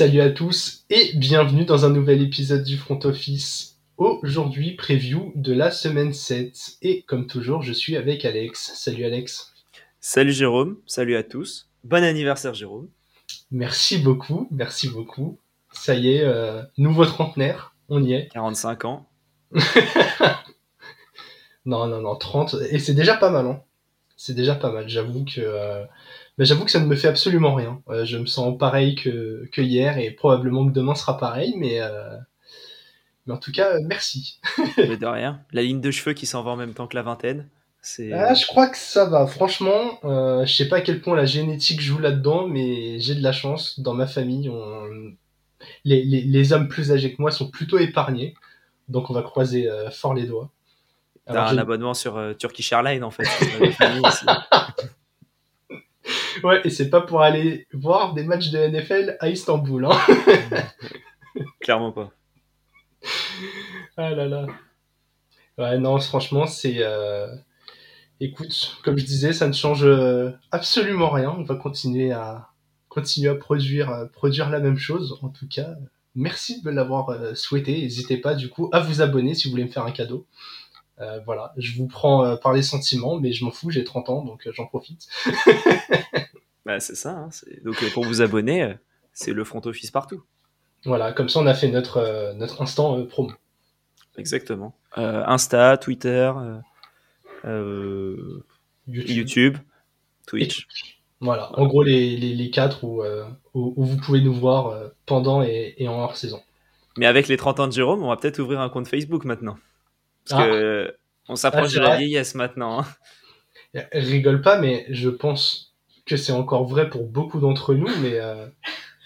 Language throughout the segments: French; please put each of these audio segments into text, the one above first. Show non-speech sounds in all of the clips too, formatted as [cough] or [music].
Salut à tous et bienvenue dans un nouvel épisode du Front Office. Aujourd'hui, preview de la semaine 7. Et comme toujours, je suis avec Alex. Salut Alex. Salut Jérôme, salut à tous. Bon anniversaire Jérôme. Merci beaucoup, merci beaucoup. Ça y est, euh, nouveau trentenaire, on y est. 45 ans. [laughs] non, non, non, 30. Et c'est déjà pas mal, hein. C'est déjà pas mal. J'avoue que, euh, ben, j'avoue que ça ne me fait absolument rien. Euh, je me sens pareil que, que hier et probablement que demain sera pareil, mais, euh, mais en tout cas, merci. [laughs] mais de rien. La ligne de cheveux qui s'en va en même temps que la vingtaine. C'est... Ah, je crois que ça va. Franchement, euh, je sais pas à quel point la génétique joue là-dedans, mais j'ai de la chance. Dans ma famille, on... les, les, les hommes plus âgés que moi sont plutôt épargnés. Donc on va croiser euh, fort les doigts. T'as un abonnement sur Turkish Airlines en fait. [laughs] Ouais, et c'est pas pour aller voir des matchs de NFL à Istanbul. Hein. [laughs] Clairement pas. Ah là là. Ouais, non, franchement, c'est. euh, Écoute, comme je disais, ça ne change euh, absolument rien. On va continuer à continuer à produire euh, produire la même chose. En tout cas, merci de me l'avoir souhaité. N'hésitez pas du coup à vous abonner si vous voulez me faire un cadeau. Euh, voilà, je vous prends euh, par les sentiments, mais je m'en fous, j'ai 30 ans, donc euh, j'en profite. [laughs] Bah, c'est ça. hein, Donc pour vous abonner, c'est le front office partout. Voilà, comme ça on a fait notre, notre instant promo. Exactement. Insta, Twitter, YouTube, Twitch. Voilà, en gros les, les, les quatre où, où, où vous pouvez nous voir pendant et, et en hors saison. Mais avec les 30 ans de Jérôme, on va peut-être ouvrir un compte Facebook maintenant. Parce Ah. que euh, on Ah, s'approche c'est de la vieillesse maintenant. hein. Elle rigole pas, mais je pense que c'est encore vrai pour beaucoup d'entre nous, mais euh,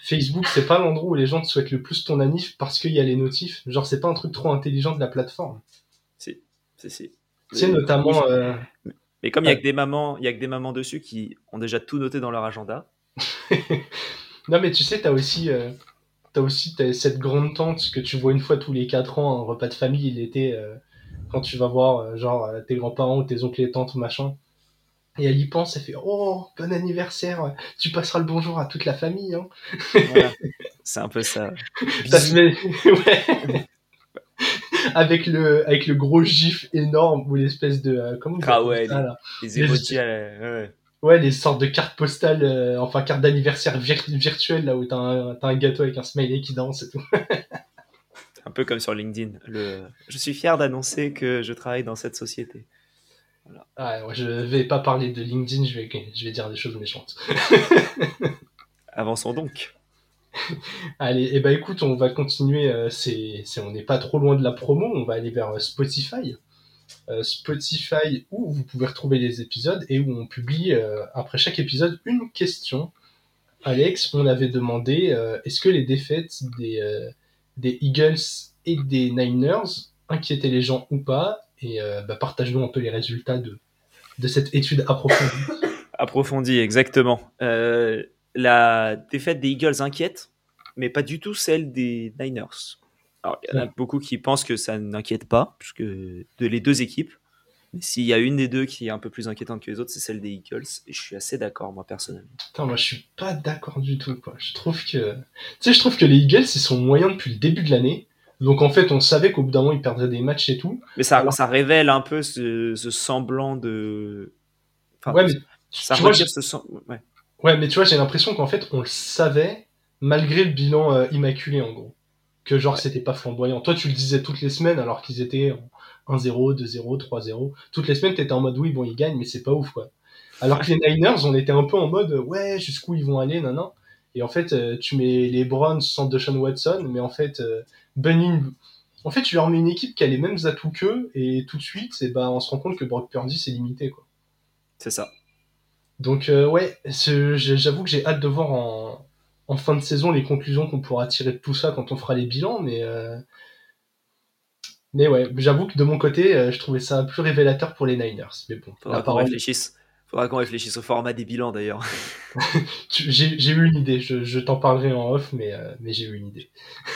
Facebook, c'est pas l'endroit où les gens te souhaitent le plus ton anif parce qu'il y a les notifs. Genre, c'est pas un truc trop intelligent de la plateforme. Si, si, si. Mais- notamment... euh, Mais comme il y a que des mamans, il y a que des mamans dessus qui ont déjà tout noté dans leur agenda. [laughs] Non, mais tu sais, t'as aussi... euh, T'as aussi t'as cette grande tante que tu vois une fois tous les quatre ans, un repas de famille l'été, euh, quand tu vas voir euh, genre euh, tes grands-parents ou tes oncles et tantes, machin. Et elle y pense, elle fait Oh, bon anniversaire, tu passeras le bonjour à toute la famille. Hein. Voilà. [laughs] C'est un peu ça. [laughs] Ouais. avec, le, avec le gros gif énorme ou l'espèce de. euh, comment Ah ouais, ça, là? Les ouais. Ouais, les sortes de cartes postales, euh, enfin cartes d'anniversaire vir- virtuelles, là où t'as un, t'as un gâteau avec un smiley qui danse et tout. [laughs] peu comme sur LinkedIn. Le... Je suis fier d'annoncer que je travaille dans cette société. Ah, ouais, je vais pas parler de LinkedIn, je vais, je vais dire des choses méchantes. [laughs] Avançons donc. Allez, et bah écoute, on va continuer, euh, c'est, c'est, on n'est pas trop loin de la promo, on va aller vers euh, Spotify. Euh, Spotify où vous pouvez retrouver les épisodes et où on publie après chaque épisode une question. Alex, on avait demandé est-ce que les défaites des, des Eagles et des Niners inquiétaient les gens ou pas Et euh, bah, partage-nous un peu les résultats de, de cette étude approfondie. [coughs] Approfondi, exactement. Euh, la défaite des Eagles inquiète, mais pas du tout celle des Niners. Alors, il y en a Ouais. beaucoup qui pensent que ça n'inquiète pas, puisque de les deux équipes. S'il y a une des deux qui est un peu plus inquiétante que les autres, c'est celle des Eagles. Et je suis assez d'accord, moi, personnellement. Putain, moi je suis pas d'accord du tout quoi. Je trouve que tu sais je trouve que les Eagles ils sont moyens depuis le début de l'année. Donc en fait, on savait qu'au bout d'un moment ils perdraient des matchs et tout. Mais ça, Alors- ça révèle un peu ce, ce semblant de. Enfin, ouais, mais ça tu vois, ce sem- ouais. ouais, mais tu vois, j'ai l'impression qu'en fait, on le savait malgré le bilan euh, immaculé en gros. Que genre Ouais. c'était pas flamboyant. Toi, tu le disais toutes les semaines alors qu'ils étaient en 1-0, 2-0, 3-0. Toutes les semaines, t'étais en mode oui, bon, ils gagnent, mais c'est pas ouf quoi. Alors que les Niners, on était un peu en mode ouais, jusqu'où ils vont aller, nan nan. Et en fait, euh, tu mets les Browns sans Deshaun Watson, mais en fait, euh, Bunny, en fait, tu leur mets une équipe qui a les mêmes atouts qu'eux, et tout de suite, c'est bah, on se rend compte que Brock Purdy c'est limité quoi. C'est ça. Donc euh, ouais, j'avoue que j'ai hâte de voir en, en fin de saison les conclusions qu'on pourra tirer de tout ça quand on fera les bilans, mais euh, mais ouais, j'avoue que de mon côté, euh, je trouvais ça plus révélateur pour les Niners. Mais bon, Faudra qu'on réfléchisse. Faudra qu'on réfléchisse au format des bilans d'ailleurs. [laughs] j'ai eu une idée. Je, je t'en parlerai en off, mais euh, mais j'ai eu une idée.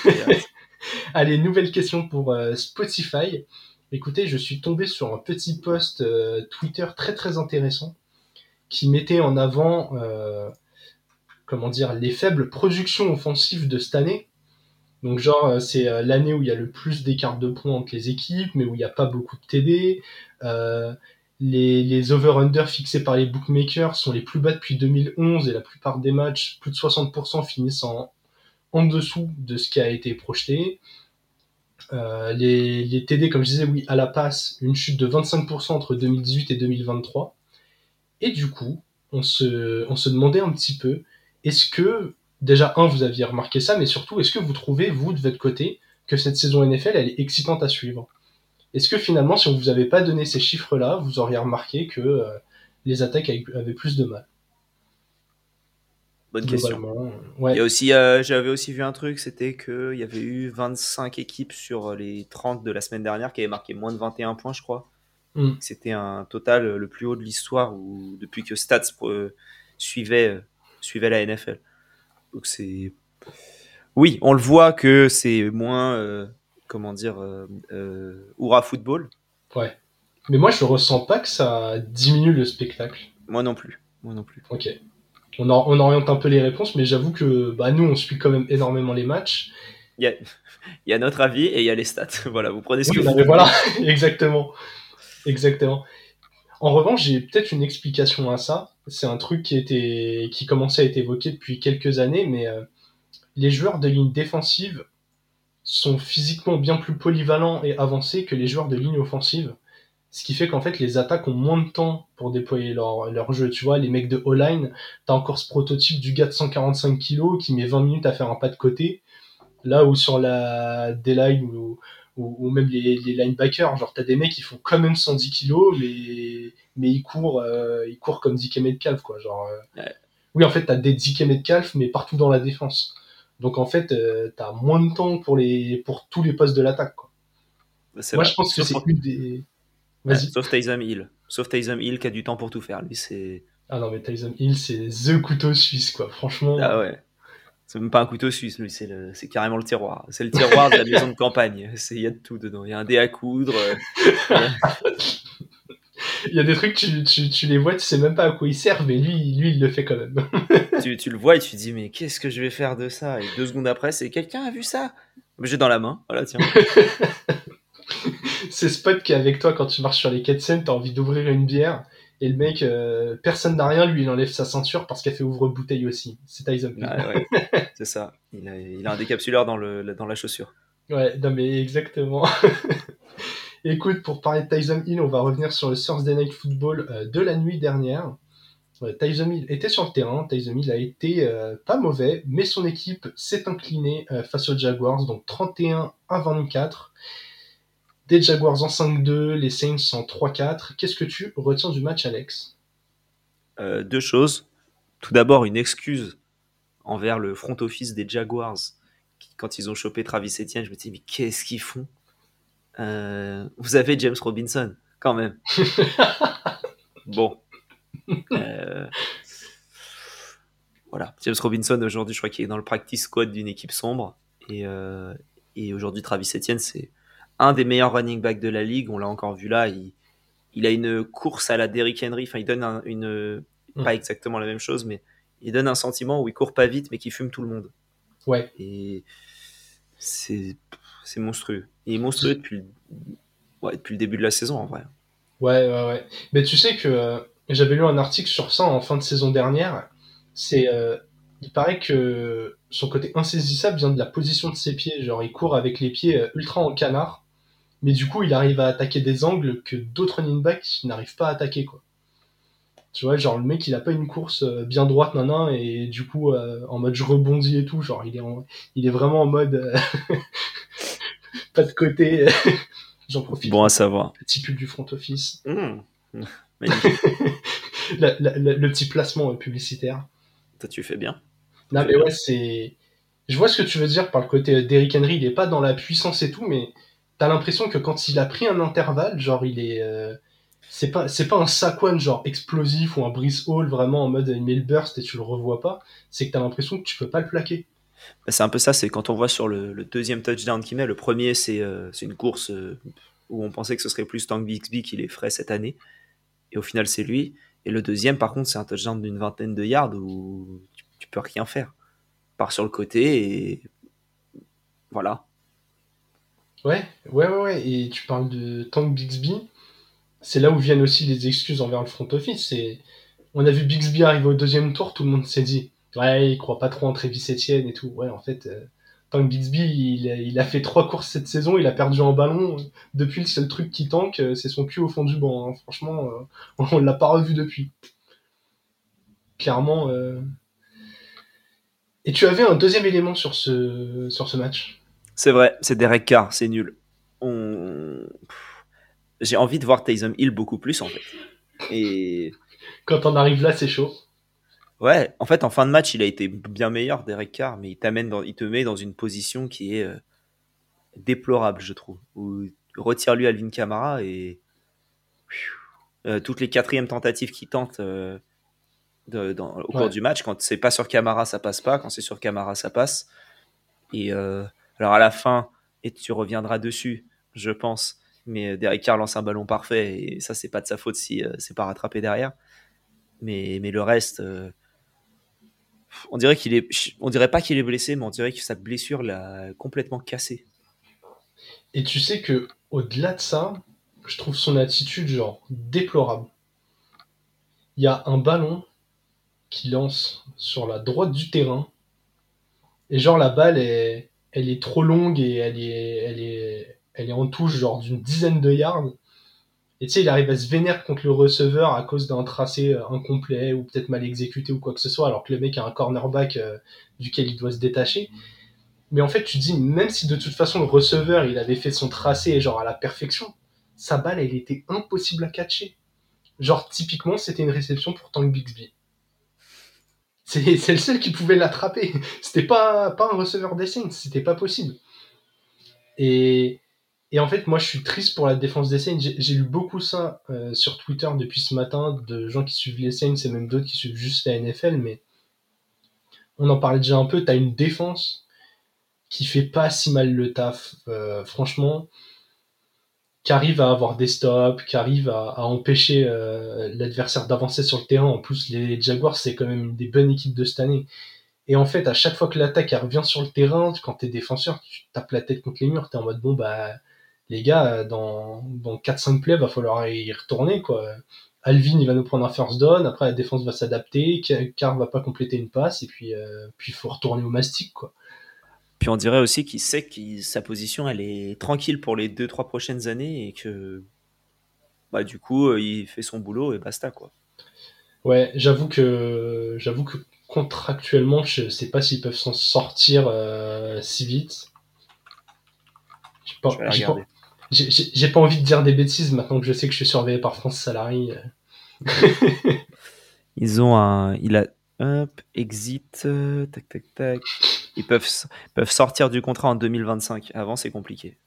[laughs] Allez, nouvelle question pour euh, Spotify. Écoutez, je suis tombé sur un petit post euh, Twitter très très intéressant qui mettait en avant comment dire, les faibles productions offensives de cette année. Donc genre euh, c'est euh, l'année où il y a le plus d'écart de points entre les équipes, mais où il n'y a pas beaucoup de TD. Euh, les, les over-under fixés par les bookmakers sont les plus bas depuis 2011 et la plupart des matchs, plus de 60% finissent en, en dessous de ce qui a été projeté. Euh, les, les TD, comme je disais, oui, à la passe, une chute de 25% entre 2018 et 2023. Et du coup, on se, on se demandait un petit peu, est-ce que, déjà, un, vous aviez remarqué ça, mais surtout, est-ce que vous trouvez, vous, de votre côté, que cette saison NFL, elle est excitante à suivre? Est-ce que finalement, si on vous avait pas donné ces chiffres-là, vous auriez remarqué que euh, les attaques avaient plus de mal? Bonne question. Globalement, ouais. Il y a aussi, euh, j'avais aussi vu un truc, c'était qu'il y avait eu 25 équipes sur les 30 de la semaine dernière qui avaient marqué moins de 21 points, je crois. Mm. C'était un total le plus haut de l'histoire où- depuis que Stats euh, suivait, euh, suivait la NFL. Donc c'est. Oui, on le voit que c'est moins. euh, comment dire. Euh, euh, Hurrah football. Ouais. Mais moi, je ressens pas que ça diminue le spectacle. Moi non plus. Moi non plus. Ok. On, or- on oriente un peu les réponses, mais j'avoue que bah, nous, on suit quand même énormément les matchs. Il y a, [laughs] il y a notre avis et il y a les stats. [laughs] Voilà, vous prenez ce que vous non, mais voulez. voilà, [laughs] exactement. Exactement. En revanche, j'ai peut-être une explication à ça. C'est un truc qui, était, qui commençait à être évoqué depuis quelques années, mais euh, les joueurs de ligne défensive sont physiquement bien plus polyvalents et avancés que les joueurs de ligne offensive. Ce qui fait qu'en fait, les attaques ont moins de temps pour déployer leur, leur jeu. Tu vois, les mecs de O-line, t'as encore ce prototype du gars de 145 kg qui met 20 minutes à faire un pas de côté. Là où sur la D-line ou, ou, ou même les, les linebackers, genre t'as des mecs qui font quand même 110 kilos, mais, mais ils courent, euh, ils courent comme DK Metcalf, quoi. Genre, euh, Ouais. Oui, en fait, t'as des DK Metcalf, mais partout dans la défense. Donc en fait, euh, t'as moins de temps pour les, pour tous les postes de l'attaque, quoi. C'est Moi, vrai. je pense que c'est une des. Ouais, sauf Tyson Hill. Sauf Tyson Hill qui a du temps pour tout faire. Lui, c'est. Ah non, mais Tyson Hill, c'est the couteau suisse, quoi. Franchement. Ah ouais. C'est même pas un couteau suisse, lui, c'est le- c'est carrément le tiroir. C'est le tiroir de la maison de campagne. [laughs] Il y a de tout dedans. Il y a un dé à coudre. euh, Il y a des trucs, tu, tu, tu les vois, tu sais même pas à quoi ils servent, mais lui, lui, il le fait quand même. [laughs] tu, tu le vois et tu te dis, mais qu'est-ce que je vais faire de ça? Et deux secondes après, c'est quelqu'un a vu ça? J'ai dans la main. Voilà, tiens. [laughs] c'est Spot qui est avec toi quand tu marches sur les quais de Seine, t'as envie d'ouvrir une bière, et le mec, euh, personne n'a rien, lui, il enlève sa ceinture parce qu'elle fait ouvre-bouteille aussi. C'est Tyson Hill. Ah ouais, [laughs] c'est ça. Il a, il a un décapsuleur dans, le, dans la chaussure. Ouais, non mais exactement. [laughs] Écoute, pour parler de Tyson Hill, on va revenir sur le Thursday Night Football euh, de la nuit dernière. Tyson Hill était sur le terrain, Tyson Hill a été euh, pas mauvais, mais son équipe s'est inclinée face aux Jaguars, donc 31 à 24. Des Jaguars en 5-2, les Saints en 3-4. Qu'est-ce que tu retiens du match, Alex? Euh, deux choses. Tout d'abord, une excuse envers le front office des Jaguars. Qui, quand ils ont chopé Travis Etienne, je me dis, mais qu'est-ce qu'ils font? Euh, Vous avez James Robinson, quand même. [laughs] bon. Euh, voilà. James Robinson, aujourd'hui, je crois qu'il est dans le practice squad d'une équipe sombre. Et, et aujourd'hui, Travis Etienne, c'est un des meilleurs running backs de la ligue. On l'a encore vu là. Il, il a une course à la Derrick Henry. Enfin, il donne un- une, Mm. pas exactement la même chose, mais il donne un sentiment où il court pas vite, mais qui fume tout le monde. Ouais, Et c'est c'est monstrueux. Il est monstrueux depuis ouais, depuis le début de la saison, en vrai. Ouais, ouais, ouais. Mais tu sais que euh, j'avais lu un article sur ça en fin de saison dernière. C'est, euh, il paraît que son côté insaisissable vient de la position de ses pieds. Genre, il court avec les pieds euh, ultra en canard, mais du coup, il arrive à attaquer des angles que d'autres running backs n'arrivent pas à attaquer, quoi. Tu vois, genre le mec, il a pas une course euh, bien droite, nanan, et du coup, euh, en mode je rebondis et tout. Genre, il est, en- il est vraiment en mode euh, [laughs] pas de côté. [laughs] J'en profite. Bon à savoir. Petit pull du front office. Mmh. [laughs] Magnifique. La- la- la- le petit placement publicitaire. Toi, tu fais bien. Non, mais ouais, c'est. Je vois ce que tu veux dire par le côté d'Eric Henry. Il est pas dans la puissance et tout, mais t'as l'impression que quand il a pris un intervalle, genre, il est. euh, C'est pas, c'est pas un Saquon genre explosif ou un Brice Hall vraiment en mode il met le burst et tu le revois pas. C'est que t'as l'impression que tu peux pas le plaquer. Bah, c'est un peu ça, c'est quand on voit sur le, deuxième touchdown qu'il met, le premier c'est euh, une course euh, où on pensait que ce serait plus Tank Bixby qui les ferait cette année, et au final c'est lui. Et le deuxième par contre c'est un touchdown d'une vingtaine de yards où tu, tu peux rien faire. Pars sur le côté et voilà. Ouais, ouais, ouais, ouais. Et tu parles de Tank Bixby. C'est là où viennent aussi les excuses envers le front office. C'est... On a vu Bixby arriver au deuxième tour, tout le monde s'est dit Ouais, il croit pas trop en Travis Etienne et tout. Ouais, en fait, euh, Tank Bixby, il, a- fait trois courses cette saison, il a perdu en ballon. Depuis, le seul truc qui tank, euh, c'est son cul au fond du banc. hein. Franchement, euh, [laughs] on l'a pas revu depuis. Clairement. euh. Et tu avais un deuxième élément sur ce, sur ce match? C'est vrai, c'est Derek Carr, c'est nul. On... J'ai envie de voir Taysom Hill beaucoup plus en fait. Et Quand on arrive là, c'est chaud. ouais, en fait, en fin de match, il a été bien meilleur, Derek Carr, mais il t'amène, dans... il te met dans une position qui est euh, déplorable, je trouve. Où retire-lui Alvin Kamara et Euh, toutes les quatrièmes tentatives qu'il tente euh, de- dans- au cours Ouais. du match, quand c'est pas sur Camara, ça passe pas. Quand c'est sur Camara, ça passe. Et euh, alors à la fin, et tu reviendras dessus, je pense. Mais euh, Derek Carr lance un ballon parfait et ça, c'est pas de sa faute si euh, c'est pas rattrapé derrière. Mais, mais le reste, euh, on dirait qu'il est, on dirait pas qu'il est blessé, mais on dirait que sa blessure l'a complètement cassé. Et tu sais que au-delà de ça, je trouve son attitude genre déplorable. Il y a un ballon qui lance sur la droite du terrain et genre la balle est, elle est trop longue et elle est, elle est, elle est en touche genre d'une dizaine de yards. Et tu sais, il arrive à se vénérer contre le receveur à cause d'un tracé euh, incomplet ou peut-être mal exécuté ou quoi que ce soit, alors que le mec a un cornerback euh, duquel il doit se détacher. Mais en fait, tu dis, même si de toute façon le receveur il avait fait son tracé genre à la perfection, sa balle elle était impossible à catcher. Genre typiquement c'était une réception pour Tank Bixby. C'est le seul qui pouvait l'attraper. C'était pas, pas un receveur des Saints, c'était pas possible. Et, en fait, moi je suis triste pour la défense des Saints. J'ai j'ai lu beaucoup ça euh, sur Twitter depuis ce matin de gens qui suivent les Saints et même d'autres qui suivent juste la NFL, mais on en parlait déjà un peu. T'as une défense qui fait pas si mal le taf, euh, franchement, qui arrive à avoir des stops, qui arrive à, empêcher euh, l'adversaire d'avancer sur le terrain. En plus, les Jaguars, c'est quand même une des bonnes équipes de cette année. Et en fait, à chaque fois que l'attaque revient sur le terrain, quand t'es défenseur, tu tapes la tête contre les murs, t'es en mode bon bah les gars, dans, dans 4-5 plays, va falloir y retourner quoi. Alvin il va nous prendre un first down, après la défense va s'adapter, Carr va pas compléter une passe, et puis euh, puis faut retourner au mastic quoi. Puis on dirait aussi qu'il sait que sa position elle est tranquille pour les 2-3 prochaines années et que bah, du coup euh, il fait son boulot et basta quoi. Ouais, j'avoue que j'avoue que contractuellement, je sais pas s'ils peuvent s'en sortir euh, si vite. J'ai pas, Je vais la j'ai pas- regarder. j'ai- j'ai- j'ai pas envie de dire des bêtises maintenant que je sais que je suis surveillé par France Salary. [laughs] [laughs] Ils ont un. Il a. Hop, exit. euh, tac, tac, tac. Ils peuvent, peuvent sortir du contrat en 2025. Avant, c'est compliqué.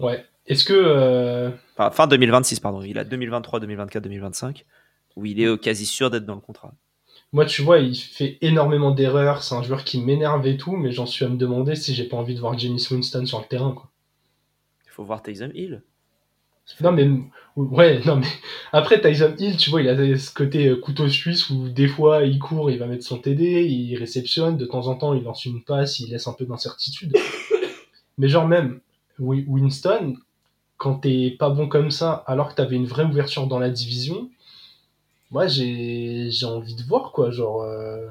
Ouais. Est-ce que euh, Enfin, fin 2026, pardon. Il a 2023, 2024, 2025. Où il est euh, quasi sûr d'être dans le contrat. moi, tu vois, il fait énormément d'erreurs. C'est un joueur qui m'énerve et tout, mais j'en suis à me demander si j'ai pas envie de voir James Winston sur le terrain. Quoi. Il faut voir Taysom Hill. Non mais ouais, [laughs] non mais après Tyson Hill, tu vois, il a ce côté euh, couteau suisse où des fois il court, il va mettre son TD, il réceptionne, de temps en temps il lance une passe, il laisse un peu d'incertitude. [laughs] Mais genre même Wi- Winston, quand t'es pas bon comme ça, alors que t'avais une vraie ouverture dans la division, moi j'ai j'ai envie de voir quoi, genre euh,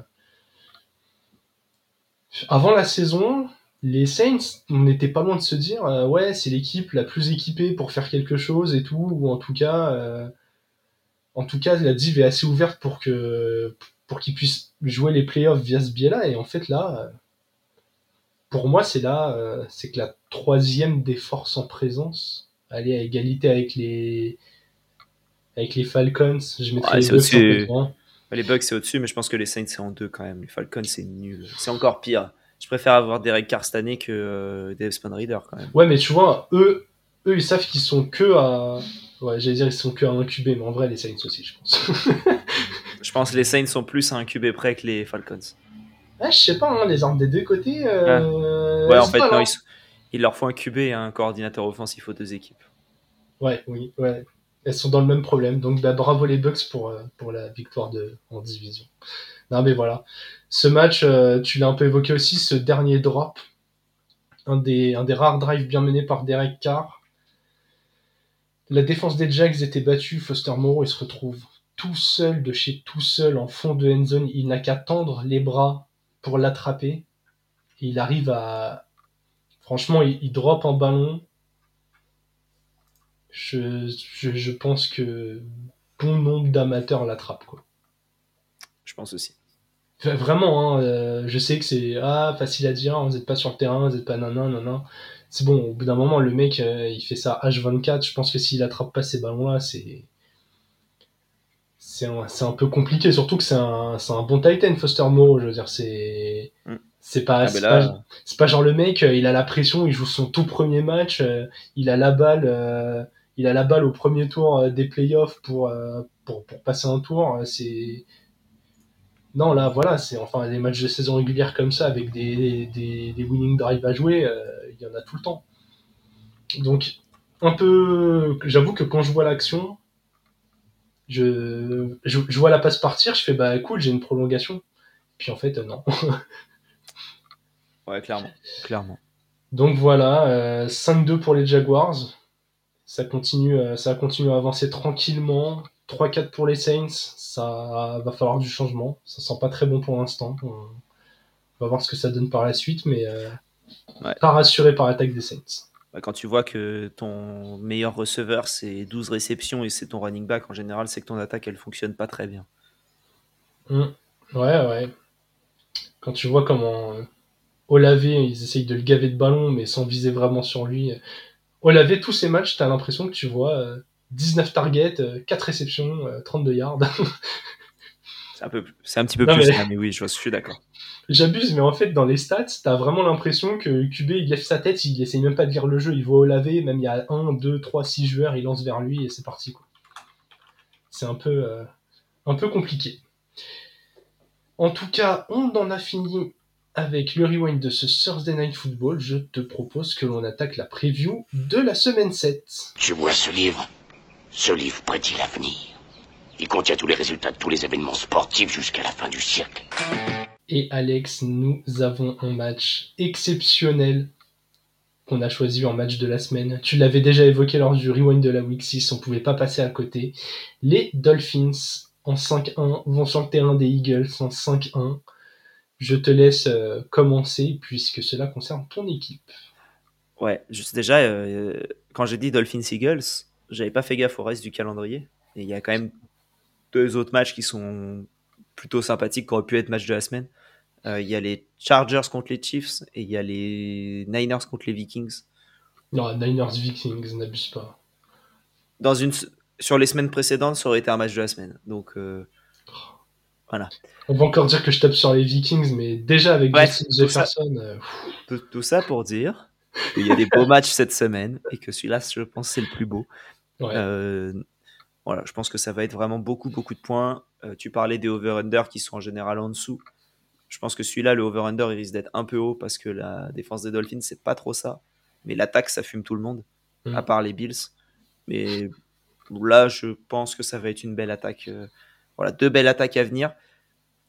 avant la saison, les Saints, on n'était pas loin de se dire, euh, ouais, c'est l'équipe la plus équipée pour faire quelque chose et tout, ou en tout cas, euh, en tout cas, la div est assez ouverte pour que pour qu'ils puissent jouer les playoffs via ce biais-là. Et en fait, là, euh, pour moi, c'est là, c'est que la troisième des forces en présence, aller à égalité avec les avec les Falcons. Je mettrais Ouais, les peu devant. Les Bucks, c'est au-dessus, mais je pense que les Saints, c'est en deux quand même. Les Falcons, c'est nul. C'est encore pire. Je préfère avoir Derek Carr cette année que euh, Dave Reader quand même. Ouais, mais tu vois, eux, eux, ils savent qu'ils sont que à, ouais, j'allais dire ils sont que à incuber, mais en vrai, les Saints aussi, je pense. [laughs] Je pense que les Saints sont plus à un QB près que les Falcons. Ah, je sais pas, hein, les armes des deux côtés. Euh, Ouais, en fait, pas non, ils sont- il leur faut un QB et un coordinateur offensif aux deux équipes. Ouais, oui, ouais. elles sont dans le même problème. Donc bah, bravo les Bucks pour, euh, pour la victoire de, en division. Non mais voilà. Ce match, euh, tu l'as un peu évoqué aussi, ce dernier drop. Un des, rares drives bien menés par Derek Carr. La défense des Jags était battue. Foster Moreau, il se retrouve tout seul de chez tout seul en fond de end zone. Il n'a qu'à tendre les bras pour l'attraper. il arrive à. Franchement, il, drop un ballon je, pense que bon nombre d'amateurs l'attrapent. Je pense aussi. Vraiment, hein, euh, je sais que c'est ah, facile à dire, vous n'êtes pas sur le terrain, vous n'êtes pas nanan, nanan. C'est bon, au bout d'un moment, le mec, euh, il fait ça H24. Je pense que s'il attrape pas ces ballons-là, c'est. C'est un, un, peu compliqué, surtout que c'est un, un, bon Titan, Foster Moreau. Je veux dire, c'est. Mm. C'est pas, ah, pas, pas, genre le mec, euh, il a la pression, il joue son tout premier match, il a la balle, il a la balle au premier tour euh, des playoffs pour, pour, pour passer un tour. C'est non, là, voilà, c'est enfin les matchs de saison régulière comme ça avec des, des, des winning drives à jouer, il y en a tout le temps. Donc, un peu, j'avoue que quand je vois l'action, je, je, vois la passe partir, je fais bah cool, j'ai une prolongation. Puis en fait, non. [laughs] ouais, clairement, clairement. Donc voilà, 5-2 pour les Jaguars ça continue, euh, ça continue à avancer tranquillement. 3-4 pour les Saints, ça va falloir du changement. Ça sent pas très bon pour l'instant. On va voir ce que ça donne par la suite, mais euh, pas rassuré par l'attaque des Saints. Bah, quand tu vois que ton meilleur receveur c'est 12 réceptions et c'est ton running back, en général, c'est que ton attaque elle fonctionne pas très bien. Mmh. Ouais, ouais. Quand tu vois comment Olavé, ils essayent de le gaver de ballon, mais sans viser vraiment sur lui. Olavé, tous ces matchs, t'as l'impression que tu vois 19 euh, targets, 4 euh, réceptions, 32 euh, yards. [laughs] c'est un, peu, c'est un petit peu plus, mais... mais oui, je, suis d'accord. J'abuse, mais en fait, dans les stats, t'as vraiment l'impression que QB, il lève sa tête, il essaye même pas de lire le jeu, il voit Olavé, même il y a 1, 2, 3, 6 joueurs, il lance vers lui et c'est parti. Quoi. C'est un peu, un peu compliqué. En tout cas, on en a fini avec le rewind de ce Thursday Night Football, je te propose que l'on attaque la preview de la semaine 7. Tu vois ce livre? Ce livre prédit l'avenir. Il contient tous les résultats de tous les événements sportifs jusqu'à la fin du siècle. Et Alex, nous avons un match exceptionnel qu'on a choisi en match de la semaine. Tu l'avais déjà évoqué lors du rewind de la week 6, on pouvait pas passer à côté. Les Dolphins en 5-1 vont sur le terrain des Eagles en 5-1. Je te laisse euh, commencer puisque cela concerne ton équipe. Ouais, juste déjà, euh, quand j'ai dit Dolphins Eagles, j'avais pas fait gaffe au reste du calendrier. Et il y a quand même deux autres matchs qui sont plutôt sympathiques, qui auraient pu être matchs de la semaine. Euh, il y a les Chargers contre les Chiefs et il y a les Niners contre les Vikings. Non, Niners Vikings, n'abuse pas. Dans une, sur les semaines précédentes, ça aurait été un match de la semaine. Donc, on va encore dire que je tape sur les Vikings, mais déjà avec ouais, Jefferson. Euh, tout, ça pour dire qu'il y a des beaux matchs cette semaine et que celui-là, je pense, c'est le plus beau. Euh, voilà, je pense que ça va être vraiment beaucoup, beaucoup de points. Euh, tu parlais des over-under qui sont en général en dessous. Je pense que celui-là, le over-under, il risque d'être un peu haut parce que la défense des Dolphins, c'est pas trop ça. Mais l'attaque, ça fume tout le monde, mm. à part les Bills. Mais là, je pense que ça va être une belle attaque. voilà, deux belles attaques à venir.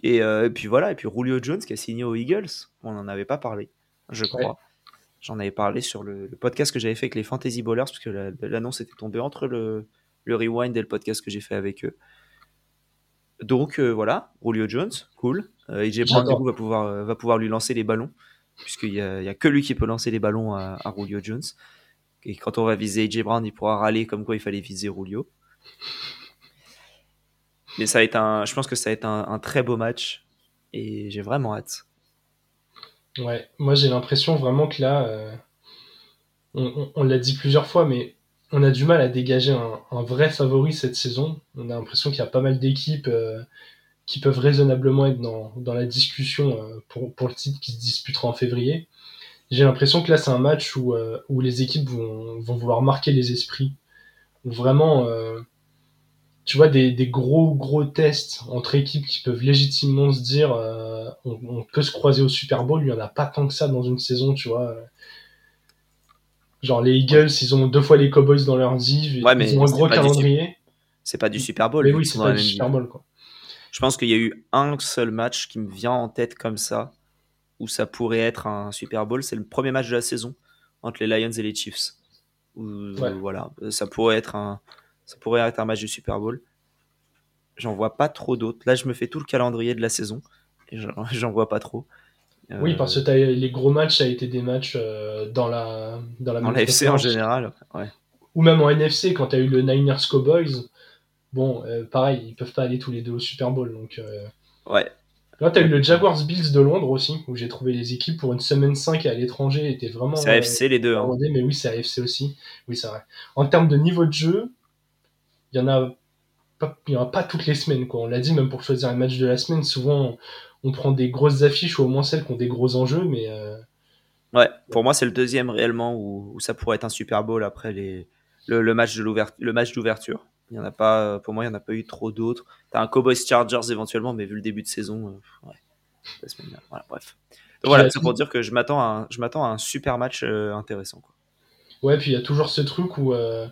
Euh, et, puis voilà, et puis Julio Jones qui a signé aux Eagles, on n'en avait pas parlé, je crois. J'en avais parlé sur le, podcast que j'avais fait avec les Fantasy Ballers, parce que l'annonce était tombée entre le, le rewind et le podcast que j'ai fait avec eux. Donc euh, voilà, Julio Jones, cool. Euh, AJ Brown va pouvoir, va pouvoir lui lancer les ballons, puisqu'il n'y a, a, que lui qui peut lancer les ballons à, à Julio Jones. Et quand on va viser AJ Brown, il pourra râler comme quoi il fallait viser Julio. Mais ça va être un, je pense que ça va être un, très beau match et j'ai vraiment hâte. Ouais, moi j'ai l'impression vraiment que là, euh, on, l'a dit plusieurs fois, mais on a du mal à dégager un, vrai favori cette saison. On a l'impression qu'il y a pas mal d'équipes euh, qui peuvent raisonnablement être dans, la discussion euh, pour, le titre qui se disputera en février. J'ai l'impression que là c'est un match où, les équipes vont, vouloir marquer les esprits. Vraiment tu vois, des, des, gros, gros tests entre équipes qui peuvent légitimement se dire euh, on, peut se croiser au Super Bowl, il n'y en a pas tant que ça dans une saison, tu vois. Genre les Eagles, ils ont deux fois les Cowboys dans leur div, Ouais, mais ils ont un gros calendrier. C'est pas du Super Bowl. Mais oui, c'est pas du Super. Bowl quoi. Je pense qu'il y a eu un seul match qui me vient en tête comme ça, où ça pourrait être un Super Bowl. C'est le premier match de la saison entre les Lions et les Chiefs. Où, Ouais. Voilà, ça pourrait être un, ça pourrait être un match du Super Bowl. J'en vois pas trop d'autres. Là, je me fais tout le calendrier de la saison et j'en [laughs] vois pas trop. Oui, Euh, parce que les gros matchs, ça a été des matchs euh, dans la dans la dans la FC en général, ouais. Ou même en NFC, quand t'as eu le Niners Cowboys, bon, euh, pareil, ils peuvent pas aller tous les deux au Super Bowl. Donc Ouais, là, t'as eu le Jaguars Bills de Londres aussi, où j'ai trouvé les équipes pour une semaine 5 à l'étranger étaient vraiment. c'est AFC les deux. hein. mais oui, c'est AFC aussi. Oui, c'est vrai. En termes de niveau de jeu, il y en a pas, il y en a pas toutes les semaines, quoi. On l'a dit, même pour choisir un match de la semaine, souvent on prend des grosses affiches ou au moins celles qui ont des gros enjeux, mais euh, Ouais, pour moi, c'est le deuxième réellement où, où ça pourrait être un Super Bowl après les, le, le match de d'ouverture. Il y en a pas, pour moi, il n'y en a pas eu trop d'autres. T'as un Cowboys Chargers éventuellement, mais vu le début de saison, euh, ouais, la semaine dernière. Voilà, bref. Donc voilà, c'est pour dire que je m'attends à, à un super match euh, intéressant. Quoi. Ouais, puis il y a toujours ce truc où, euh,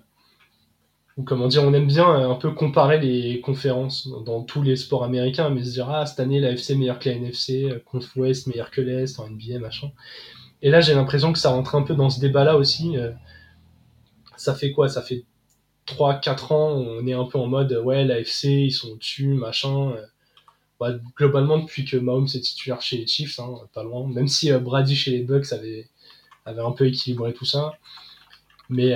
où, comment dire, on aime bien euh, un peu comparer les conférences dans, tous les sports américains, mais se dire, ah, cette année, la FC meilleure que la NFC, euh, Conf Ouest meilleure que l'Est, en NBA, machin. Et là, j'ai l'impression que ça rentre un peu dans ce débat-là aussi. euh, ça fait quoi? Ça fait 3-4 ans, on est un peu en mode, ouais, la FC, ils sont au-dessus, machin. Bah, globalement, depuis que Mahomes est titulaire chez les Chiefs, hein, pas loin, même si Brady chez les Bucks avait, avait un peu équilibré tout ça. Mais,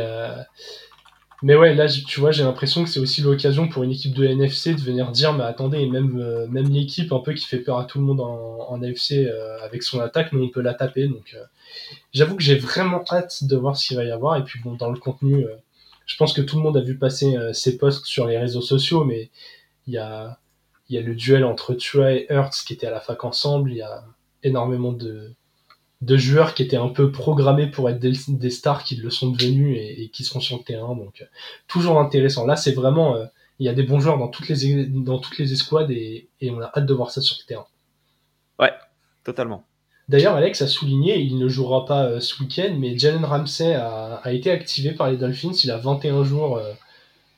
mais ouais, là, tu vois, j'ai l'impression que c'est aussi l'occasion pour une équipe de NFC de venir dire, mais attendez, même, euh, même l'équipe un peu qui fait peur à tout le monde en, en euh, avec son attaque, nous, on peut la taper. Donc, euh, j'avoue que j'ai vraiment hâte de voir ce qu'il va y avoir. Et puis, bon, dans le contenu, je pense que tout le monde a vu passer ses posts sur les réseaux sociaux, mais il y a, y a le duel entre Tua et Hurts qui étaient à la fac ensemble. Il y a énormément de, de joueurs qui étaient un peu programmés pour être des, des stars qui le sont devenus et, et qui seront sur le terrain. Donc, euh, toujours intéressant. Là, c'est vraiment. euh, il y a des bons joueurs dans toutes les, dans toutes les escouades et, et on a hâte de voir ça sur le terrain. Ouais, totalement. D'ailleurs, Alex a souligné, il ne jouera pas euh, ce week-end, mais Jalen Ramsey a, a été activé par les Dolphins. Il a 21 jours euh,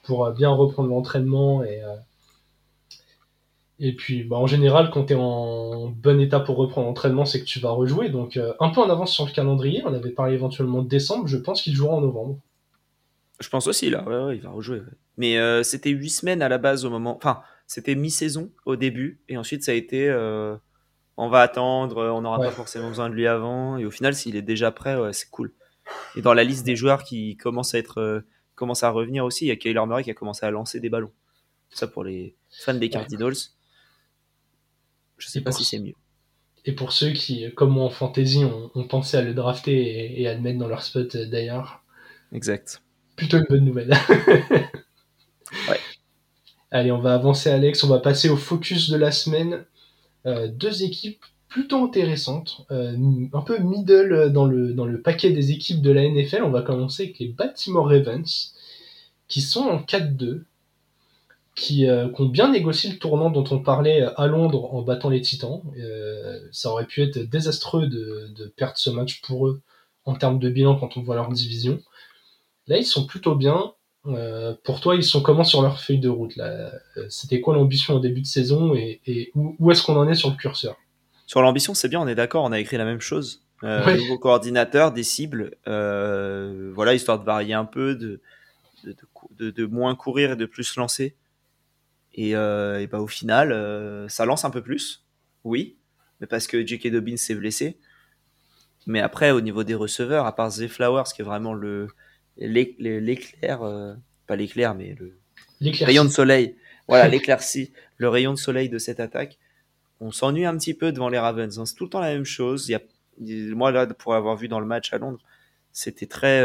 pour bien reprendre l'entraînement et. Et puis, bah, en général, quand tu es en bon état pour reprendre l'entraînement, c'est que tu vas rejouer. Donc, euh, un peu en avance sur le calendrier. On avait parlé éventuellement de décembre. Je pense qu'il jouera en novembre. Je pense aussi, là, ouais, ouais, il va rejouer. ouais. Mais euh, c'était huit semaines à la base au moment. Enfin, c'était mi-saison au début, et ensuite ça a été. euh, on va attendre, on n'aura pas forcément besoin de lui avant, et au final, s'il est déjà prêt, c'est cool. Et dans la liste des joueurs qui commencent à être. commencent à revenir aussi, il y a Kyler Murray qui a commencé à lancer des ballons. Ça pour les fans des Cardinals. Je sais Et pas si c'est mieux. Et pour ceux qui, comme moi en fantasy, ont, ont pensé à le drafter et, et à le mettre dans leur spot d'ailleurs, Exact. plutôt une bonne nouvelle. [laughs] Ouais. Allez, on va avancer, Alex. On va passer au focus de la semaine. Euh, deux équipes plutôt intéressantes, euh, un peu middle dans le, dans le paquet des équipes de la NFL. On va commencer avec les Baltimore Ravens, qui sont en 4-2, qui, euh, qui ont bien négocié le tournant dont on parlait à Londres en battant les Titans. Euh, ça aurait pu être désastreux de, de perdre ce match pour eux en termes de bilan quand on voit leur division. Là, ils sont plutôt bien. Euh, pour toi, ils sont comment sur leur feuille de route là? Euh, C'était quoi l'ambition au début de saison et, et où, où est-ce qu'on en est sur le curseur? Sur l'ambition, c'est bien, on est d'accord, on a écrit la même chose. Euh, Ouais. Nouveau coordinateur, des cibles, euh, voilà, histoire de varier un peu, de, de, moins courir et de plus se lancer. Et, euh, et bah, au final, euh, ça lance un peu plus, oui, mais parce que J.K. Dobbins s'est blessé. Mais après, au niveau des receveurs, à part Zay Flowers, qui est vraiment le l'é- l'é- l'éclair, euh, pas l'éclair, mais le, rayon de soleil. Voilà, [laughs] l'éclaircie, le rayon de soleil de cette attaque. On s'ennuie un petit peu devant les Ravens. hein. C'est tout le temps la même chose. Il y a, moi, là, pour avoir vu dans le match à Londres, c'était très.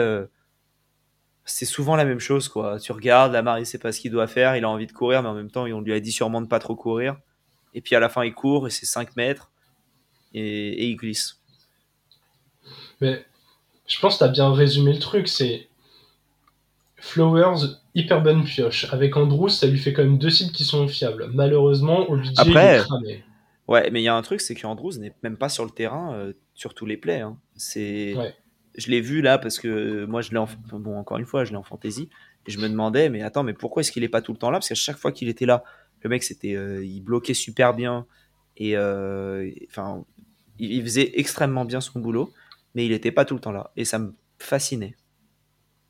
C'est souvent la même chose, quoi. Tu regardes, Lamar, il sait pas ce qu'il doit faire. Il a envie de courir, mais en même temps, on lui a dit sûrement de pas trop courir. Et puis à la fin, il court et c'est 5 mètres. Et, et il glisse. Mais je pense que tu as bien résumé le truc. C'est Flowers, hyper bonne pioche. Avec Andrews, ça lui fait quand même deux cibles qui sont fiables. Malheureusement, OBJ Après- il est cramé. Ouais, mais il y a un truc, c'est qu'Andrews n'est même pas sur le terrain euh, sur tous les plays. hein. C'est Ouais. Je l'ai vu là parce que moi, je l'ai en... bon, encore une fois, je l'ai en fantasy. Et je me demandais, mais attends, mais pourquoi est-ce qu'il est pas tout le temps là? Parce qu'à chaque fois qu'il était là, le mec, c'était, euh, il bloquait super bien et euh, enfin, il, faisait extrêmement bien son boulot, mais il n'était pas tout le temps là. Et ça me fascinait.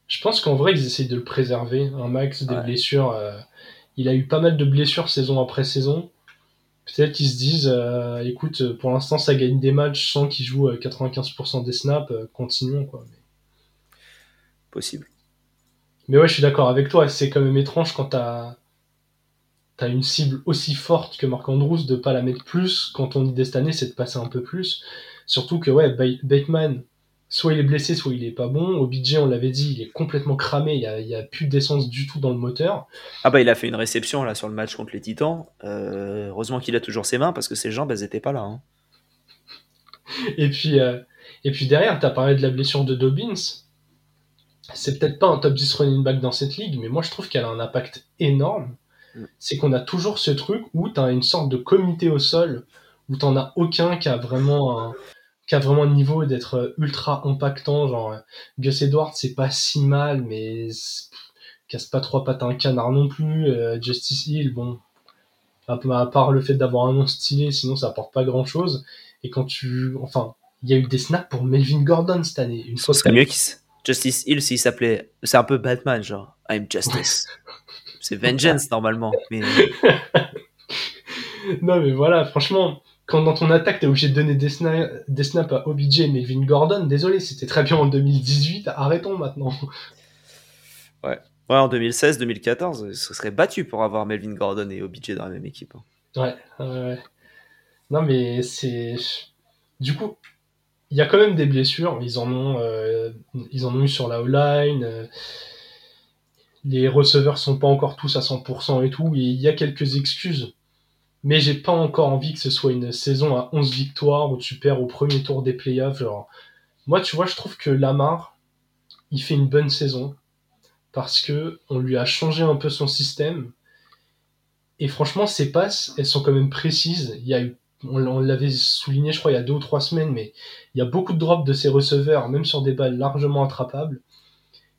Je pense qu'en vrai, ils essayent de le préserver, un max des blessures. Euh, il a eu pas mal de blessures saison après saison. Peut-être qu'ils se disent, écoute, pour l'instant, ça gagne des matchs sans qu'il joue 95% des snaps, continuons quoi. Possible. Mais ouais, je suis d'accord avec toi. C'est quand même étrange quand t'as as une cible aussi forte que Marc Andrews de pas la mettre plus. Quand ton idée cette année, c'est de passer un peu plus. Surtout que ouais, Bateman, soit il est blessé, soit il est pas bon. Au budget, on l'avait dit, il est complètement cramé. Il y a, y a plus d'essence du tout dans le moteur. Ah bah il a fait une réception là sur le match contre les Titans. Euh, heureusement qu'il a toujours ses mains parce que ses jambes elles étaient pas là. Hein. [laughs] et puis euh, et puis derrière, t'as parlé de la blessure de Dobbins c'est peut-être pas un top 10 running back dans cette ligue, mais moi je trouve qu'elle a un impact énorme. Mm. C'est qu'on a toujours ce truc où tu as une sorte de comité au sol, où t'en as aucun qui a vraiment un, qui a vraiment le niveau d'être ultra impactant. Genre, Gus Edwards, c'est pas si mal, mais casse pas trois pattes à un canard non plus. Euh, Justice Hill, bon, à part le fait d'avoir un nom stylé, sinon ça apporte pas grand chose. Et quand tu. Enfin, il y a eu des snaps pour Melvin Gordon cette année. Une fois mieux qu'il Justice Hill, s'il s'appelait. C'est un peu Batman, genre. I'm Justice. c'est Vengeance, normalement. Mais... [laughs] non, mais voilà, franchement, quand dans ton attaque, t'es obligé de donner des, snaps à OBJ et Melvin Gordon, désolé, c'était très bien en 2018, arrêtons maintenant. Ouais. Ouais, en 2016, 2014, ce serait battu pour avoir Melvin Gordon et OBJ dans la même équipe. Hein. Ouais, ouais, ouais. Non, mais c'est. Du coup, il y a quand même des blessures. Ils en ont, euh, ils en ont eu sur la O-line. Euh, les receveurs sont pas encore tous à 100% et tout. Et il y a quelques excuses. Mais j'ai pas encore envie que ce soit une saison à 11 victoires où tu perds au premier tour des playoffs. Genre, moi, tu vois, je trouve que Lamar, il fait une bonne saison parce que on lui a changé un peu son système. Et franchement, ses passes, elles sont quand même précises. Il y a eu on, l'avait souligné, je crois, il y a deux ou trois semaines, mais il y a beaucoup de drops de ses receveurs, même sur des balles largement attrapables.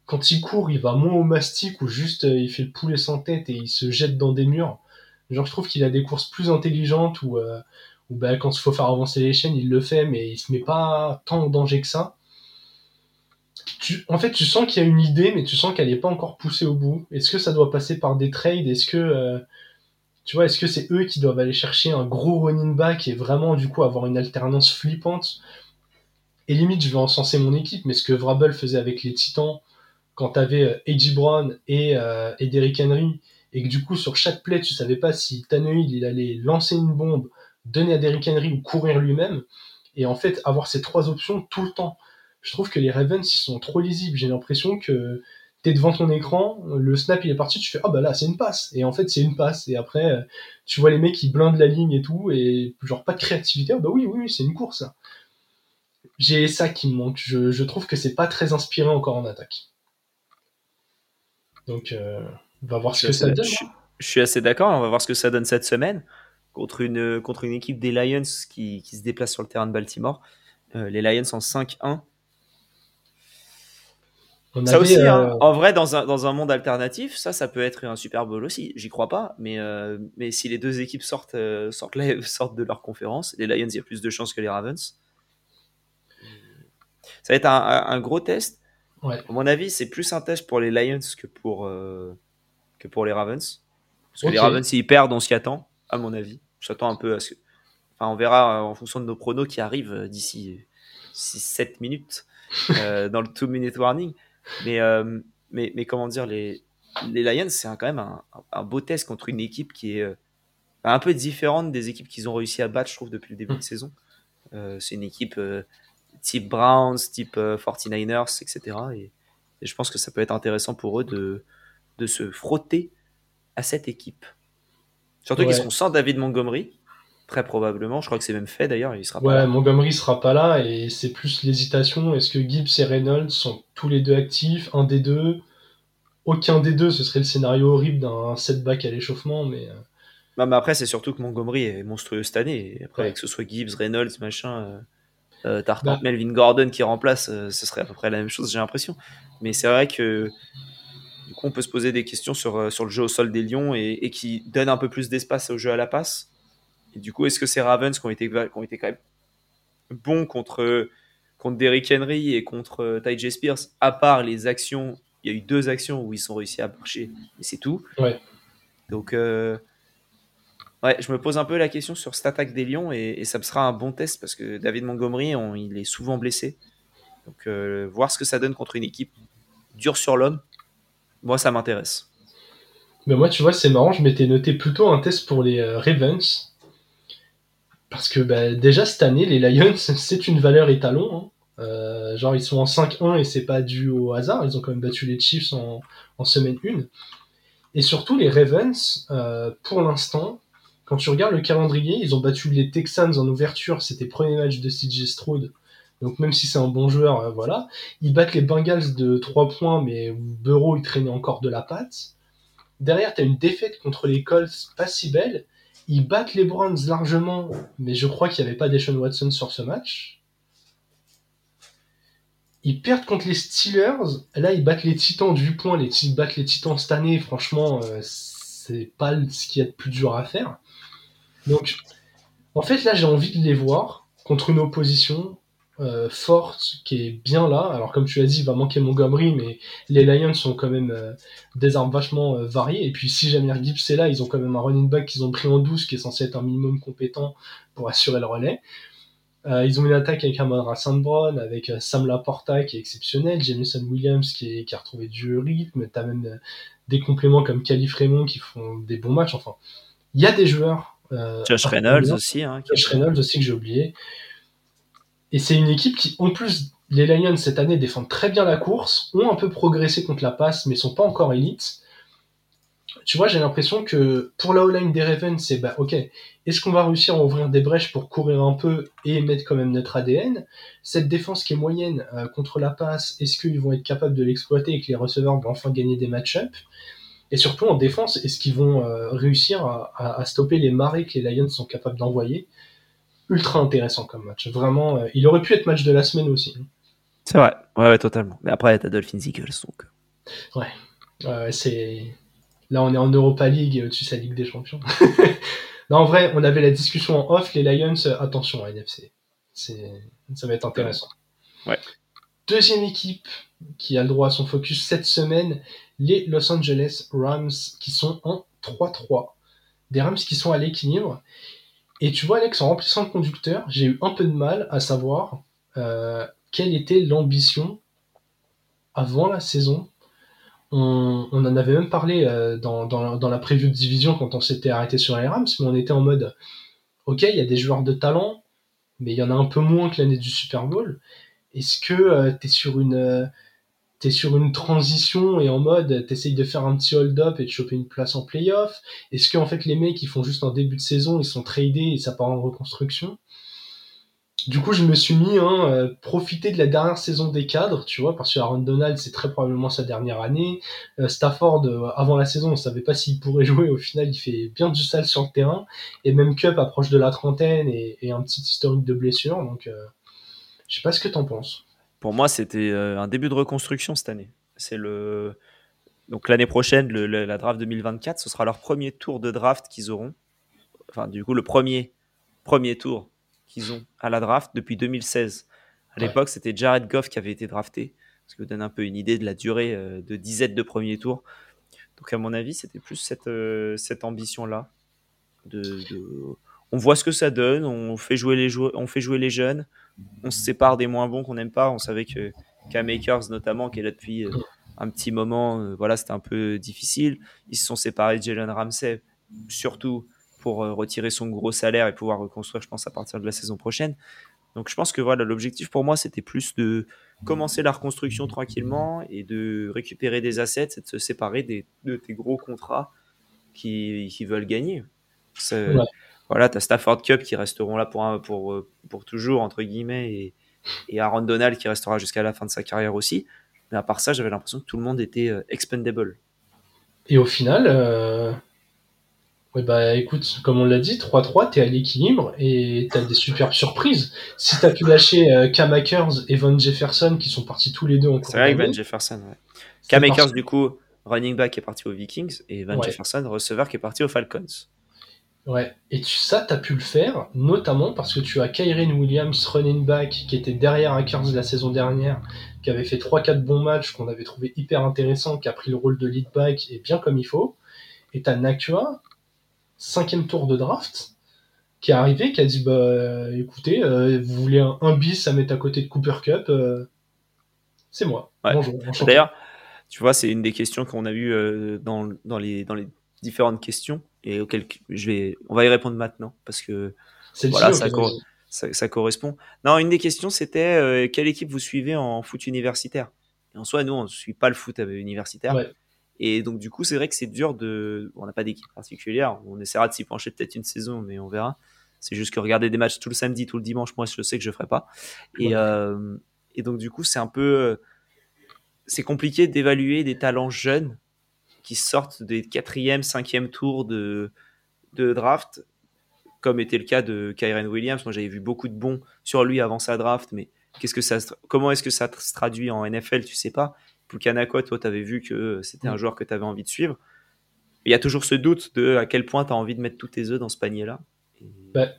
Quand il court, il va moins au mastic ou juste euh, il fait le poulet sans tête et il se jette dans des murs. Genre, je trouve qu'il a des courses plus intelligentes où, euh, bah, quand il faut faire avancer les chaînes, il le fait, mais il se met pas tant en danger que ça. en fait, tu sens qu'il y a une idée, mais tu sens qu'elle n'est pas encore poussée au bout. Est-ce que ça doit passer par des trades? Est-ce que euh, tu que c'est eux qui doivent aller chercher un gros running back et vraiment, du coup, avoir une alternance flippante? Et limite, je vais encenser mon équipe, mais ce que Vrabel faisait avec les Titans, quand t'avais euh, A.J. Brown et, et Derrick Henry, et que du coup, sur chaque play, tu savais pas si Tannehill, il allait lancer une bombe, donner à Derrick Henry ou courir lui-même, et en fait, avoir ces trois options tout le temps. Je trouve que les Ravens, ils sont trop lisibles. J'ai l'impression que devant ton écran, le snap il est parti, tu fais ah bah là c'est une passe et en fait c'est une passe et après tu vois les mecs qui blindent la ligne et tout et genre pas de créativité, ah bah oui oui, c'est une course. J'ai ça qui me manque, je, trouve que c'est pas très inspiré encore en attaque. Donc euh, on va voir ce que ça donne. Hein. Je, suis assez d'accord, on va voir ce que ça donne cette semaine contre une, contre une équipe des Lions qui, se déplace sur le terrain de Baltimore. Euh, les Lions en 5-1 ça aussi, hein. euh, en vrai, dans un, dans un monde alternatif, ça, ça peut être un Super Bowl aussi. J'y crois pas, mais, euh, mais si les deux équipes sortent, sortent, [laughs] sortent de leur conférence, les Lions, il y a plus de chances que les Ravens. Ça va être un, gros test. Ouais. À mon avis, c'est plus un test pour les Lions que pour, que pour les Ravens. Parce que les Ravens, s'ils perdent, on s'y attend, à mon avis. J'attends un peu à ce que. Enfin, on verra en fonction de nos pronos qui arrivent d'ici 6-7 minutes [laughs] dans le 2-minute warning. Mais, euh, mais, mais comment dire, les, les Lions, c'est quand même un, un, beau test contre une équipe qui est euh, un peu différente des équipes qu'ils ont réussi à battre, je trouve, depuis le début de saison. Euh, c'est une équipe type Browns, type 49ers, etc. Et, je pense que ça peut être intéressant pour eux de, de se frotter à cette équipe. Surtout qu'ils sont sans David Montgomery, Très probablement, je crois que c'est même fait d'ailleurs, il sera pas là. Montgomery sera pas là et c'est plus l'hésitation. Est-ce que Gibbs et Reynolds sont tous les deux actifs? Un des deux? Aucun des deux, ce serait le scénario horrible d'un setback à l'échauffement, mais. Euh. mais après, c'est surtout que Montgomery est monstrueux cette année. après, que ce soit Gibbs, Reynolds, machin. Euh. Euh, bah. Melvin Gordon qui remplace, ce serait à peu près la même chose, j'ai l'impression. Mais c'est vrai que du coup, on peut se poser des questions sur, sur le jeu au sol des Lions et, qui donne un peu plus d'espace au jeu à la passe. Et du coup, est-ce que ces Ravens qui ont été, qui ont été quand même bons contre, contre Derrick Henry et contre Ty Spears, à part les actions, il y a eu deux actions où ils sont réussi à marcher, et c'est tout. Ouais. Donc, euh, ouais, je me pose un peu la question sur cette attaque des Lions et, ça me sera un bon test parce que David Montgomery, il est souvent blessé. Donc, euh, voir ce que ça donne contre une équipe dure sur l'homme, moi, ça m'intéresse. Mais moi, tu vois, c'est marrant, je m'étais noté plutôt un test pour les euh, Ravens. Parce que bah, déjà cette année, les Lions, [laughs] c'est une valeur étalon. Hein. genre, ils sont en 5-1 et c'est pas dû au hasard. Ils ont quand même battu les Chiefs en, en semaine 1. Et surtout, les Ravens, euh, pour l'instant, quand tu regardes le calendrier, ils ont battu les Texans en ouverture, c'était premier match de CJ Stroud. Donc même si c'est un bon joueur, euh, voilà. Ils battent les Bengals de 3 points, mais Burrow, il traînait encore de la patte. Derrière, tu as une défaite contre les Colts pas si belle. Ils battent les Browns largement, mais je crois qu'il n'y avait pas Deshaun Watson sur ce match. Ils perdent contre les Steelers. Là, ils battent les Titans du point. Les, ils battent les Titans cette année. Franchement, euh, c'est pas ce qu'il y a de plus dur à faire. Donc, en fait, là, j'ai envie de les voir contre une opposition euh, forte qui est bien là. Alors, comme tu l'as dit, il va manquer Montgomery, mais les Lions sont quand même euh, des armes vachement variées. Et puis, si Jamir Gibbs est là, ils ont quand même un running back qu'ils ont pris en douce qui est censé être un minimum compétent pour assurer le relais. Euh, ils ont une attaque avec Amon Sandbron, avec euh, Sam Laporta qui est exceptionnel, Jameson Williams qui, a retrouvé du rythme, t'as même euh, des compléments comme Calif Raymond qui font des bons matchs. Enfin, il y a des joueurs. Josh Reynolds aussi. Hein, Josh Reynolds aussi que j'ai oublié. Et c'est une équipe qui, en plus, les Lions cette année défendent très bien la course, ont un peu progressé contre la passe, mais sont pas encore élites. Tu vois, j'ai l'impression que pour la O-line des Ravens, c'est bah ok, est-ce qu'on va réussir à ouvrir des brèches pour courir un peu et mettre quand même notre ADN Cette défense qui est moyenne euh, contre la passe, est-ce qu'ils vont être capables de l'exploiter et que les receveurs vont enfin gagner des match-ups? Et surtout en défense, est-ce qu'ils vont euh, réussir à, stopper les marées que les Lions sont capables d'envoyer? Ultra intéressant comme match. Vraiment, euh, il aurait pu être match de la semaine aussi. C'est vrai, ouais, ouais, totalement. Mais après, t'as Dolphins Eagles, donc. Ouais, c'est Là, on est en Europa League et au-dessus, c'est la Ligue des Champions. [laughs] non, en vrai, on avait la discussion en off. Les Lions, euh, attention à NFC. Ça va être intéressant. Ouais. Deuxième équipe qui a le droit à son focus cette semaine, les Los Angeles Rams qui sont en 3-3. Des Rams qui sont à l'équilibre. Et tu vois, Alex, en remplissant le conducteur, j'ai eu un peu de mal à savoir euh, quelle était l'ambition avant la saison on, en avait même parlé euh, dans, la preview de division quand on s'était arrêté sur les Rams, mais on était en mode ok, il y a des joueurs de talent, mais il y en a un peu moins que l'année du Super Bowl. Est-ce que euh, tu es sur une euh, sur une transition et en mode t'essayes de faire un petit hold-up et de choper une place en playoff Est-ce que en fait les mecs qui font juste un début de saison, ils sont tradés et ça part en reconstruction? Du coup, je me suis mis, hein, euh, profiter de la dernière saison des cadres, tu vois, parce que Aaron Donald, c'est très probablement sa dernière année. Euh, Stafford, euh, avant la saison, on savait pas s'il pourrait [laughs] jouer. Au final, il fait bien du sale sur le terrain. Et même Cup approche de la trentaine et, un petit historique de blessure. Donc, je sais pas ce que t'en penses. Pour moi, c'était un début de reconstruction cette année. C'est le donc l'année prochaine, la draft 2024, ce sera leur premier tour de draft qu'ils auront. Enfin, du coup, le premier premier tour qu'ils ont à la draft depuis 2016. À l'époque, c'était Jared Goff qui avait été drafté, ce qui vous donne un peu une idée de la durée euh, de dizaines de premiers tours. Donc, à mon avis, c'était plus cette, euh, cette ambition-là. De, On voit ce que ça donne, on fait jouer les, on fait jouer les jeunes, on se sépare des moins bons qu'on n'aime pas. On savait que K-Makers, notamment, qui est là depuis euh, un petit moment, voilà, c'était un peu difficile. Ils se sont séparés de Jalen Ramsey, surtout pour euh, retirer son gros salaire et pouvoir reconstruire, je pense, à partir de la saison prochaine. Donc je pense que voilà, l'objectif pour moi, c'était plus de commencer la reconstruction tranquillement et de récupérer des assets et de se séparer des, de tes gros contrats qui, qui veulent gagner. Voilà, tu as Stafford Cup qui resteront là pour, pour, euh, pour toujours, entre guillemets, et, et Aaron Donald qui restera jusqu'à la fin de sa carrière aussi. Mais à part ça, j'avais l'impression que tout le monde était euh, expendable. Et au final, Ouais, bah écoute, comme on l'a dit, 3-3, t'es à l'équilibre et t'as des superbes surprises. Si t'as pu lâcher euh, Cam Akers et Von Jefferson qui sont partis tous les deux en C'est vrai que Van Jefferson, ouais. Cam du coup, running back est parti aux Vikings et Van Ouais. Jefferson, receveur, qui est parti aux Falcons. Ouais, et tu, ça, t'as pu le faire, notamment parce que tu as Kyren Williams, running back, qui était derrière Akers la saison dernière, qui avait fait 3-4 bons matchs, qu'on avait trouvé hyper intéressant, qui a pris le rôle de lead back et bien comme il faut. Et t'as Nakua, cinquième tour de draft, qui est arrivé, qui a dit, bah écoutez, euh, vous voulez un, un bis à mettre à côté de Cooper Cup, euh, c'est moi. Ouais. Bonjour. D'ailleurs, tu vois, c'est une des questions qu'on a eues euh, dans, dans, les, dans les différentes questions et auxquelles je vais, on va y répondre maintenant parce que voilà, ça, qui cor- va- ça, ça correspond. Non, une des questions, c'était euh, quelle équipe vous suivez en foot universitaire? Et en soi, nous, on ne suit pas le foot euh, universitaire. Ouais. Et donc, du coup, c'est vrai que c'est dur de. On n'a pas d'équipe particulière. On essaiera de s'y pencher peut-être une saison, mais on verra. C'est juste que regarder des matchs tout le samedi, tout le dimanche, moi, je sais que je ferai pas. Et, Ouais. euh, et donc, du coup, c'est un peu. C'est compliqué d'évaluer des talents jeunes qui sortent des quatrième, cinquième tours de, de draft, comme était le cas de Kyren Williams. Moi, j'avais vu beaucoup de bons sur lui avant sa draft, mais qu'est-ce que ça, comment est-ce que ça se traduit en NFL Tu sais pas. Pukanako, toi, tu avais vu que c'était un Mm. joueur que tu avais envie de suivre. Il y a toujours ce doute de à quel point tu as envie de mettre tous tes œufs dans ce panier-là. Bah,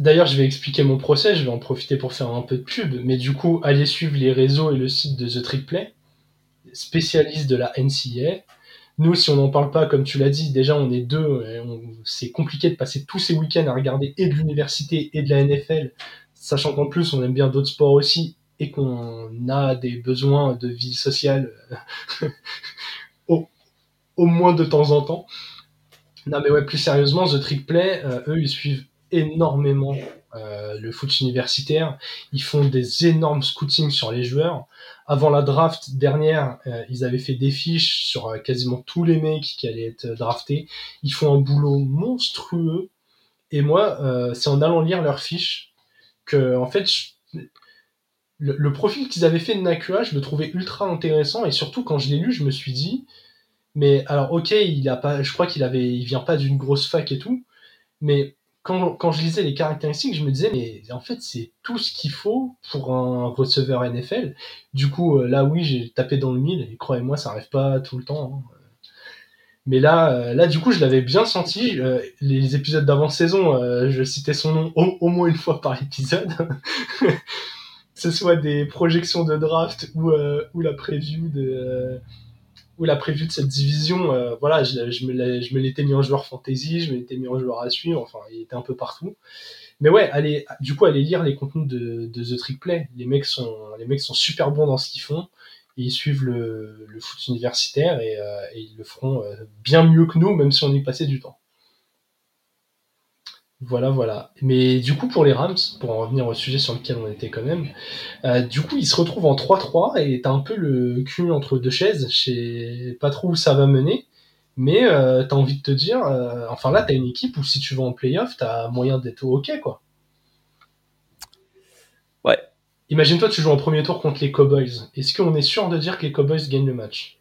D'ailleurs, je vais expliquer mon procès, je vais en profiter pour faire un peu de pub, mais du coup, allez suivre les réseaux et le site de The Trick Play, spécialiste de la NCA. Nous, si on n'en parle pas, comme tu l'as dit, déjà on est deux, c'est compliqué de passer tous ces week-ends à regarder et de l'université et de la NFL, sachant qu'en plus on aime bien d'autres sports aussi et qu'on a des besoins de vie sociale [laughs] au, au moins de temps en temps. Non mais ouais, plus sérieusement, The Trick Play, euh, eux, ils suivent énormément euh, le foot universitaire. Ils font des énormes scouting sur les joueurs. Avant la draft dernière, euh, ils avaient fait des fiches sur euh, quasiment tous les mecs qui allaient être draftés. Ils font un boulot monstrueux. Et moi, c'est en allant lire leurs fiches que, en fait, le, le profil qu'ils avaient fait de Nakua, je le trouvais ultra intéressant. Et surtout, quand je l'ai lu, je me suis dit, mais alors, ok, il a pas, je crois qu'il avait, il vient pas d'une grosse fac et tout, mais quand, je lisais les caractéristiques, je me disais, mais en fait, c'est tout ce qu'il faut pour un receveur NFL. Du coup, euh, là, oui, j'ai tapé dans le mille, et croyez-moi, ça arrive pas tout le temps. hein. Mais là, euh, là, du coup, je l'avais bien senti. euh, les épisodes d'avant-saison, je citais son nom au, moins une fois par épisode. [laughs] que ce soit des projections de draft ou, ou la preview de, ou la preview de cette division, euh, voilà, je, je me l'ai- je me l'étais mis en joueur fantasy, je me l'étais mis en joueur à suivre, enfin, il était un peu partout. Mais ouais, allez, du coup, allez lire les contenus de, de The Trick Play. Les mecs sont, les mecs sont super bons dans ce qu'ils font. Ils suivent le, le foot universitaire et, euh, et ils le feront euh, bien mieux que nous, même si on y passait du temps. Voilà, voilà. Mais du coup, pour les Rams, pour en revenir au sujet sur lequel on était quand même, euh, du coup, ils se retrouvent en 3-3 et t'as un peu le cul entre deux chaises. Je sais pas trop où ça va mener, mais euh, t'as envie de te dire, euh, enfin là, t'as une équipe où si tu vas en playoff, t'as moyen d'être au hockey, quoi. Ouais. Imagine-toi, tu joues en premier tour contre les Cowboys. Est-ce qu'on est sûr de dire que les Cowboys gagnent le match?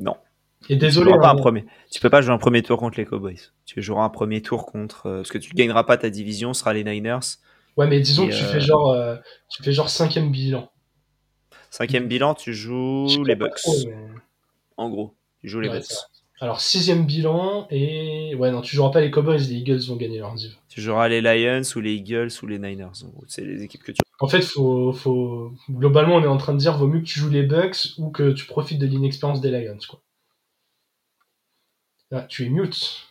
Non. Et Tu désolé, pas hein, premier. Peux pas jouer un premier tour contre les Cowboys. Tu joueras un premier tour contre. euh, parce que tu gagneras pas ta division, ce sera les Niners. ouais, mais disons Et, que tu euh, fais genre, euh, tu fais genre cinquième bilan. Cinquième bilan, tu joues les Bucks. trop, mais- En gros, tu joues les Ouais, Bucks. Alors sixième bilan et ouais non, tu joueras pas les Cowboys, les Eagles vont gagner leur div. Tu joueras les Lions ou les Eagles ou les Niners. C'est les équipes que tu. En fait, faut, faut, globalement, on est en train de dire, vaut mieux que tu joues les Bucks ou que tu profites de l'inexpérience des Lions, quoi. Ah, tu es mute.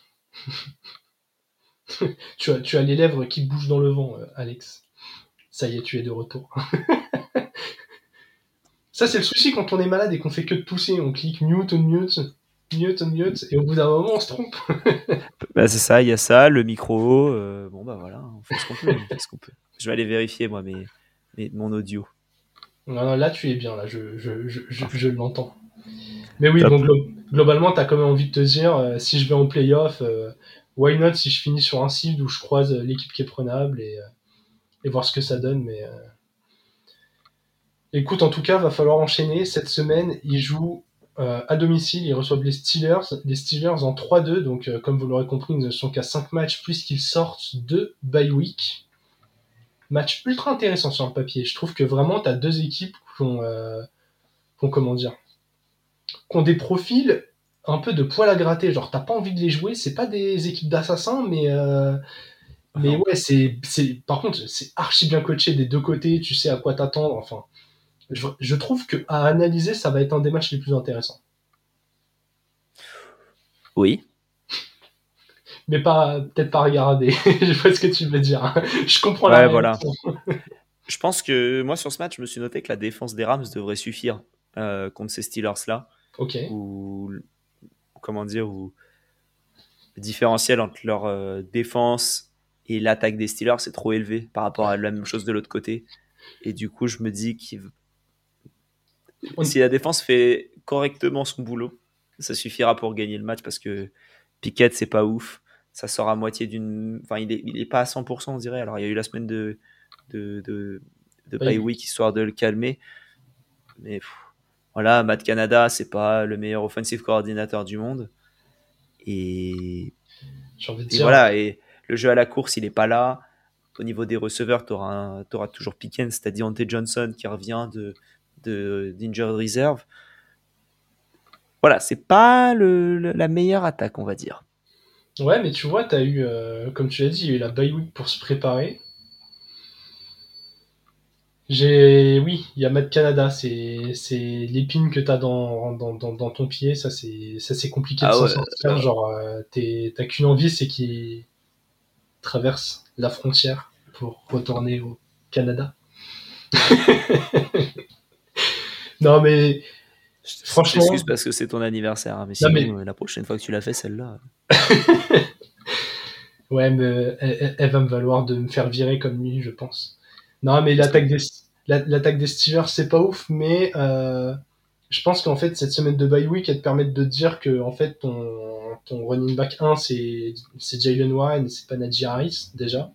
[laughs] tu as, tu as les lèvres qui bougent dans le vent, euh, Alex. Ça y est, tu es de retour. [laughs] Ça, c'est le souci quand on est malade et qu'on fait que de tousser. On clique mute, mute, mute, mute, et au bout d'un moment, on se trompe. [laughs] Bah, c'est ça, il y a ça, le micro. euh, bon, bah voilà, on fait ce qu'on peut. Je vais aller vérifier, moi, mes, mes- mon audio. Non, non, là, tu es bien, là, je, je, je, je, je l'entends. Mais oui, donc glo- globalement, tu as quand même envie de te dire, euh, si je vais en playoff, euh, why not si je finis sur un seed où je croise euh, l'équipe qui est prenable et, euh, et voir ce que ça donne. Mais euh, écoute, en tout cas, va falloir enchaîner. Cette semaine, ils jouent euh, à domicile, ils reçoivent les Steelers, les Steelers en 3-2, donc euh, comme vous l'aurez compris, ils ne sont qu'à 5 matchs puisqu'ils sortent de bye week. Match ultra intéressant sur le papier. Je trouve que vraiment, tu as deux équipes qui ont, euh, qui ont, comment dire, qui ont des profils un peu de poil à gratter. Genre, t'as pas envie de les jouer, c'est pas des équipes d'assassins, mais euh, mais ouais, c'est, c'est, par contre, c'est archi bien coaché des deux côtés, tu sais à quoi t'attendre. Enfin, je, je trouve que à analyser, ça va être un des matchs les plus intéressants. Oui. Mais pas, peut-être pas regarder. [laughs] je vois ce que tu veux dire. je comprends Ouais, la voilà. [laughs] Je pense que moi, sur ce match, je me suis noté que la défense des Rams devrait suffire euh, contre ces Steelers-là. Ok. Ou, comment dire, où le différentiel entre leur euh, défense et l'attaque des Steelers est trop élevé par rapport à la même chose de l'autre côté. Et du coup, je me dis que On- si la défense fait correctement son boulot, ça suffira pour gagner le match parce que Pickett, c'est pas ouf. Ça sort à moitié d'une. Enfin, il est, il est pas à 100%, on dirait. Alors, il y a eu la semaine de, de, de, de Bye bye week histoire de le calmer. Mais pff, voilà, Matt Canada, c'est pas le meilleur offensive coordinateur du monde. Et, envie de et dire. voilà, et le jeu à la course, il est pas là. Au niveau des receveurs, tu auras, toujours Pickens, c'est-à-dire Deontay Johnson qui revient de, de d'Injured Reserve. Voilà, c'est pas le, le- la meilleure attaque, on va dire. Ouais, mais tu vois, t'as eu, euh, comme tu l'as dit, il y a eu la bye week pour se préparer. J'ai, oui, il y a Matt Canada, c'est, c'est l'épine que t'as dans, dans, dans, dans ton pied, ça c'est, ça c'est compliqué de Ah s'en ouais, sortir. euh. Genre, euh, t'es- t'as qu'une envie, c'est qu'il traverse la frontière pour retourner au Canada. [laughs] non mais, Franchement- Excuse parce que c'est ton anniversaire, hein, mais Non, sinon, mais- euh, la prochaine fois que tu l'as fait, celle-là. [laughs] Ouais, mais elle- elle va me valoir de me faire virer comme lui, je pense. Non, mais l'attaque des, la- l'attaque des Steelers, c'est pas ouf, mais euh, je pense qu'en fait, cette semaine de bye week, elle te permet de te dire que en fait, ton, ton running back 1, c'est c'est Jalen Warren et c'est pas Najee Harris, déjà.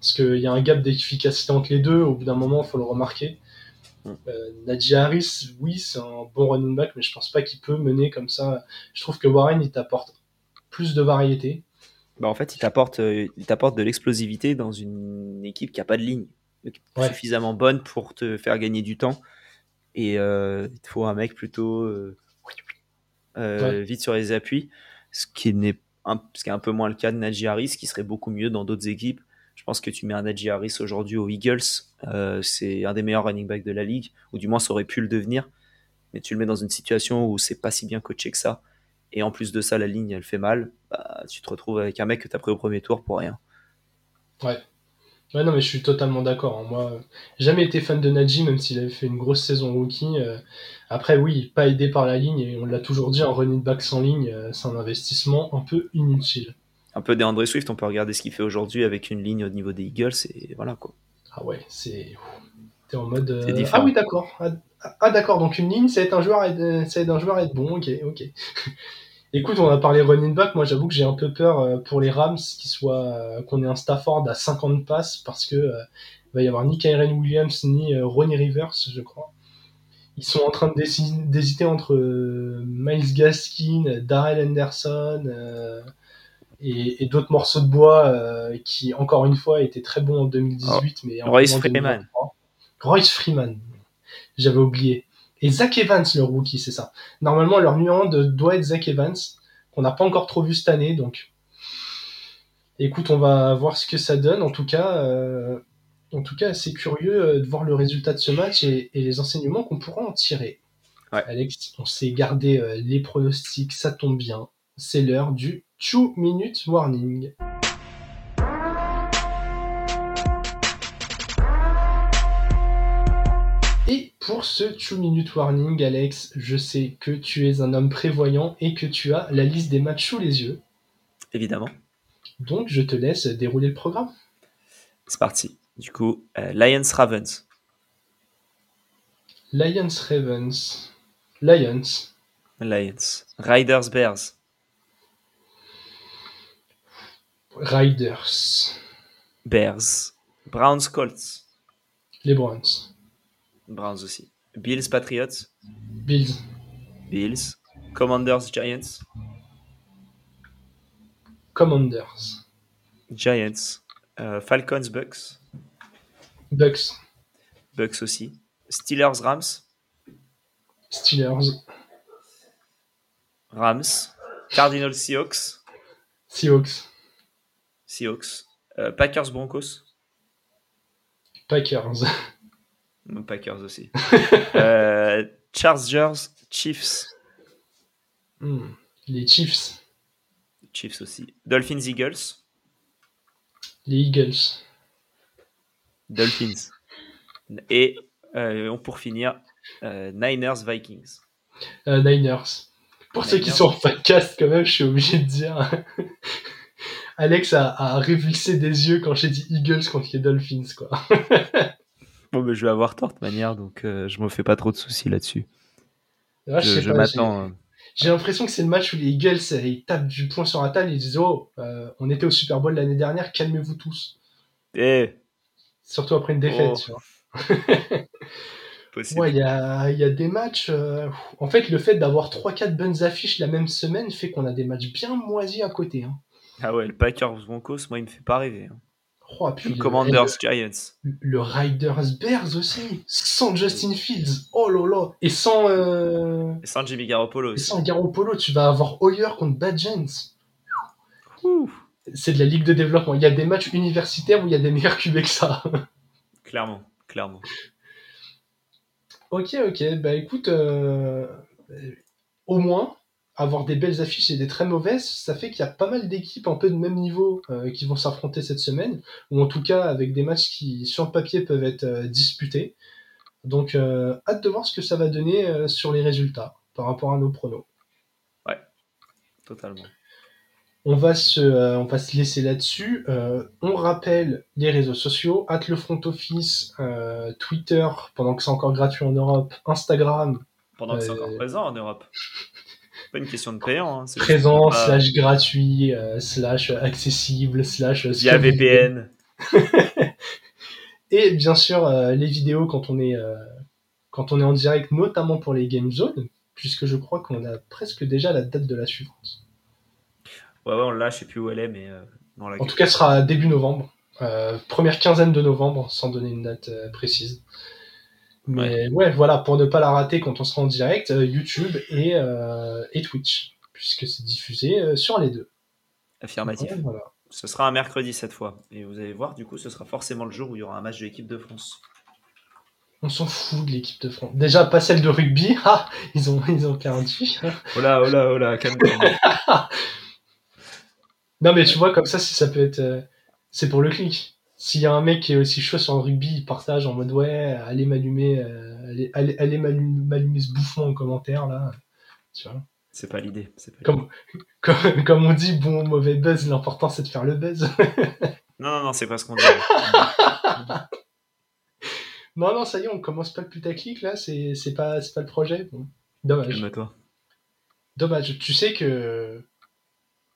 Parce qu'il y a un gap d'efficacité entre les deux, au bout d'un moment, il faut le remarquer. Mm. Euh, Najee Harris, oui, c'est un bon running back, mais je pense pas qu'il peut mener comme ça. Je trouve que Warren, il t'apporte plus de variété. Bah, en fait, il t'apporte, euh, il t'apporte de l'explosivité dans une équipe qui a pas de ligne Ouais. suffisamment bonne pour te faire gagner du temps. Et euh, il te faut un mec plutôt euh, euh, Ouais. vite sur les appuis, ce qui n'est un, ce qui est un peu moins le cas de Najee Harris, qui serait beaucoup mieux dans d'autres équipes. Je pense que tu mets un Najee Harris aujourd'hui aux Eagles, c'est un des meilleurs running backs de la ligue, ou du moins ça aurait pu le devenir. Mais tu le mets dans une situation où c'est pas si bien coaché que ça. Et en plus de ça, la ligne, elle fait mal. Bah, tu te retrouves avec un mec que tu as pris au premier tour pour rien. Ouais. Ouais, non, mais je suis totalement d'accord. hein. Moi, euh, jamais été fan de Najee, même s'il avait fait une grosse saison rookie. euh. Après, oui, pas aidé par la ligne, et on l'a toujours dit, un running back sans ligne, euh, c'est un investissement un peu inutile. Un peu des André Swift, on peut regarder ce qu'il fait aujourd'hui avec une ligne au niveau des Eagles. Et voilà quoi. Ah ouais, c'est. T'es en mode. euh. Ah oui, d'accord. Ah, ah, d'accord, donc une ligne, ça être un joueur à être, ça être un joueur à être bon, ok, ok. [laughs] Écoute, on a parlé running back, moi j'avoue que j'ai un peu peur euh, pour les Rams qu'ils soient, euh, qu'on ait un Stafford à 50 passes parce que euh, il va y avoir ni Kyren Williams ni euh, Ronnie Rivers, je crois. Ils sont en train d'hésiter entre Miles Gaskin, Darrell Henderson et, et d'autres morceaux de bois qui, encore une fois, étaient très bons en 2018, mais en Royce Freeman. 2023. Royce Freeman, j'avais oublié. Et Zach Evans, le rookie, c'est ça. Normalement, leur numéro 1 de- doit être Zach Evans, qu'on n'a pas encore trop vu cette année, donc écoute, on va voir ce que ça donne. En tout cas, euh, en tout cas, c'est curieux euh, de voir le résultat de ce match et, et les enseignements qu'on pourra en tirer. Ouais. Alex, on s'est gardé euh, les pronostics, ça tombe bien. C'est l'heure du 2 minute warning. Pour ce 2 minute warning, Alex, je sais que tu es un homme prévoyant et que tu as la liste des matchs sous les yeux. Évidemment. Donc, je te laisse dérouler le programme. C'est parti. Du coup, euh, Lions Ravens. Lions Ravens. Lions. Lions. Riders Bears. Riders. Bears. Browns Colts. Les Browns. Browns aussi. Bills Patriots. Bills. Bills. Commanders, Giants. Commanders. Giants. Euh, Falcons, Bucks. Bucks. Bucks aussi. Steelers, Rams. Steelers. Rams. Cardinals, Seahawks. Seahawks. Seahawks. Euh, Packers, Broncos. Packers. [laughs] Packers aussi. [laughs] euh, Chargers, Chiefs. Hmm. Les Chiefs. Chiefs aussi. Dolphins, Eagles. Les Eagles. Dolphins. Et euh, pour finir, euh, Niners, Vikings. Niners. Pour ceux qui sont en podcast, quand même, je suis obligé de dire. [laughs] Alex a, a révulsé des yeux quand j'ai dit Eagles contre les Dolphins, quoi. [laughs] bon, mais je vais avoir tort de manière, donc euh, je me fais pas trop de soucis là-dessus. Je, je, je m'attends. J'ai l'impression que c'est le match où les Eagles ils tapent du poing sur la table et ils disent Oh, euh, on était au Super Bowl l'année dernière, calmez-vous tous. Eh. Surtout après une défaite, Oh. tu vois. [laughs] Possible. Ouais, il y a, il y a des matchs. euh, En fait, le fait d'avoir 3-4 bonnes affiches la même semaine fait qu'on a des matchs bien moisis à côté. Hein. Ah ouais, le Packers Broncos, moi, il me fait pas rêver. hein. Oh, puis Le le- Commanders Giants. Le, Riders Bears aussi, sans Justin Fields. Oh là là. Et sans, euh, Et sans Jimmy Garoppolo et sans Garoppolo, tu vas avoir Hoyer contre Badgens. Ouh. C'est de la ligue de développement. Il y a des matchs universitaires où il y a des meilleurs QB que ça. Clairement, clairement. Ok, ok. Bah écoute, euh, au moins, avoir des belles affiches et des très mauvaises, ça fait qu'il y a pas mal d'équipes un peu de même niveau euh, qui vont s'affronter cette semaine, ou en tout cas avec des matchs qui, sur le papier, peuvent être euh, disputés. Donc, euh, hâte de voir ce que ça va donner sur les résultats par rapport à nos pronos. Totalement. On va se, on va se laisser là-dessus. On rappelle les réseaux sociaux, at le front office, Twitter, pendant que c'est encore gratuit en Europe, Instagram, Pendant que c'est encore présent en Europe. [laughs] Pas une question de payant. Hein. présent, pas- slash gratuit, euh, slash accessible, slash... Via. VPN. [laughs] Et bien sûr, euh, les vidéos quand on, est, euh, quand on est en direct, notamment pour les Game Zones, puisque je crois qu'on a presque déjà la date de la suivante. Ouais, ouais, on l'a, je sais plus où elle est, mais. dans la En tout cas, ce sera début novembre. Première quinzaine de novembre, sans donner une date précise. Mais ouais. voilà, pour ne pas la rater quand on sera en direct, euh, YouTube et, euh, et Twitch, puisque c'est diffusé euh, sur les deux. Affirmatif. Ouais, voilà. Ce sera un mercredi cette fois. Et vous allez voir, du coup, ce sera forcément le jour où il y aura un match de l'équipe de France. On s'en fout de l'équipe de France. Déjà, pas celle de rugby. [laughs] Ah, ils ont, ils ont perdu. Oh là, oh là, oh là, calme-toi. [laughs] Non, mais tu vois, comme ça, si ça peut être. euh, c'est pour le clic. S'il y a un mec qui est aussi chaud sur le rugby, il partage en mode ouais, allez m'allumer, euh, allez, allez, allez m'allumer, ce bouffon en commentaire là. Tu vois? c'est pas l'idée. Comme, comme, comme on dit, bon ou mauvais buzz, l'important c'est de faire le buzz. [laughs] Non, non, non, c'est pas ce qu'on dit. [laughs] non, non, ça y est, on commence pas le putaclic là, c'est pas, pas le projet. Bon. Dommage. Dommage. Tu sais que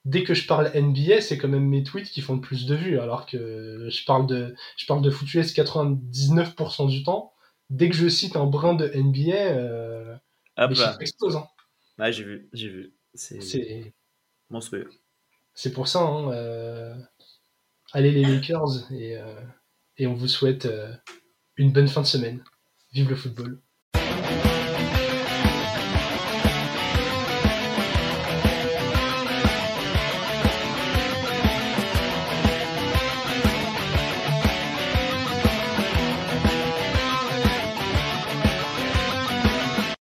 dès que je parle NBA, c'est quand même mes tweets qui font le plus de vues, alors que je parle de, je parle de foot US 99% du temps. Dès que je cite un brin de NBA, euh, Hop les là. chiffres explosent. hein. Ouais, j'ai vu, j'ai vu. C'est C'est, monstrueux. c'est pour ça. Hein, euh, allez les Lakers et, euh, et on vous souhaite euh, une bonne fin de semaine. Vive le football.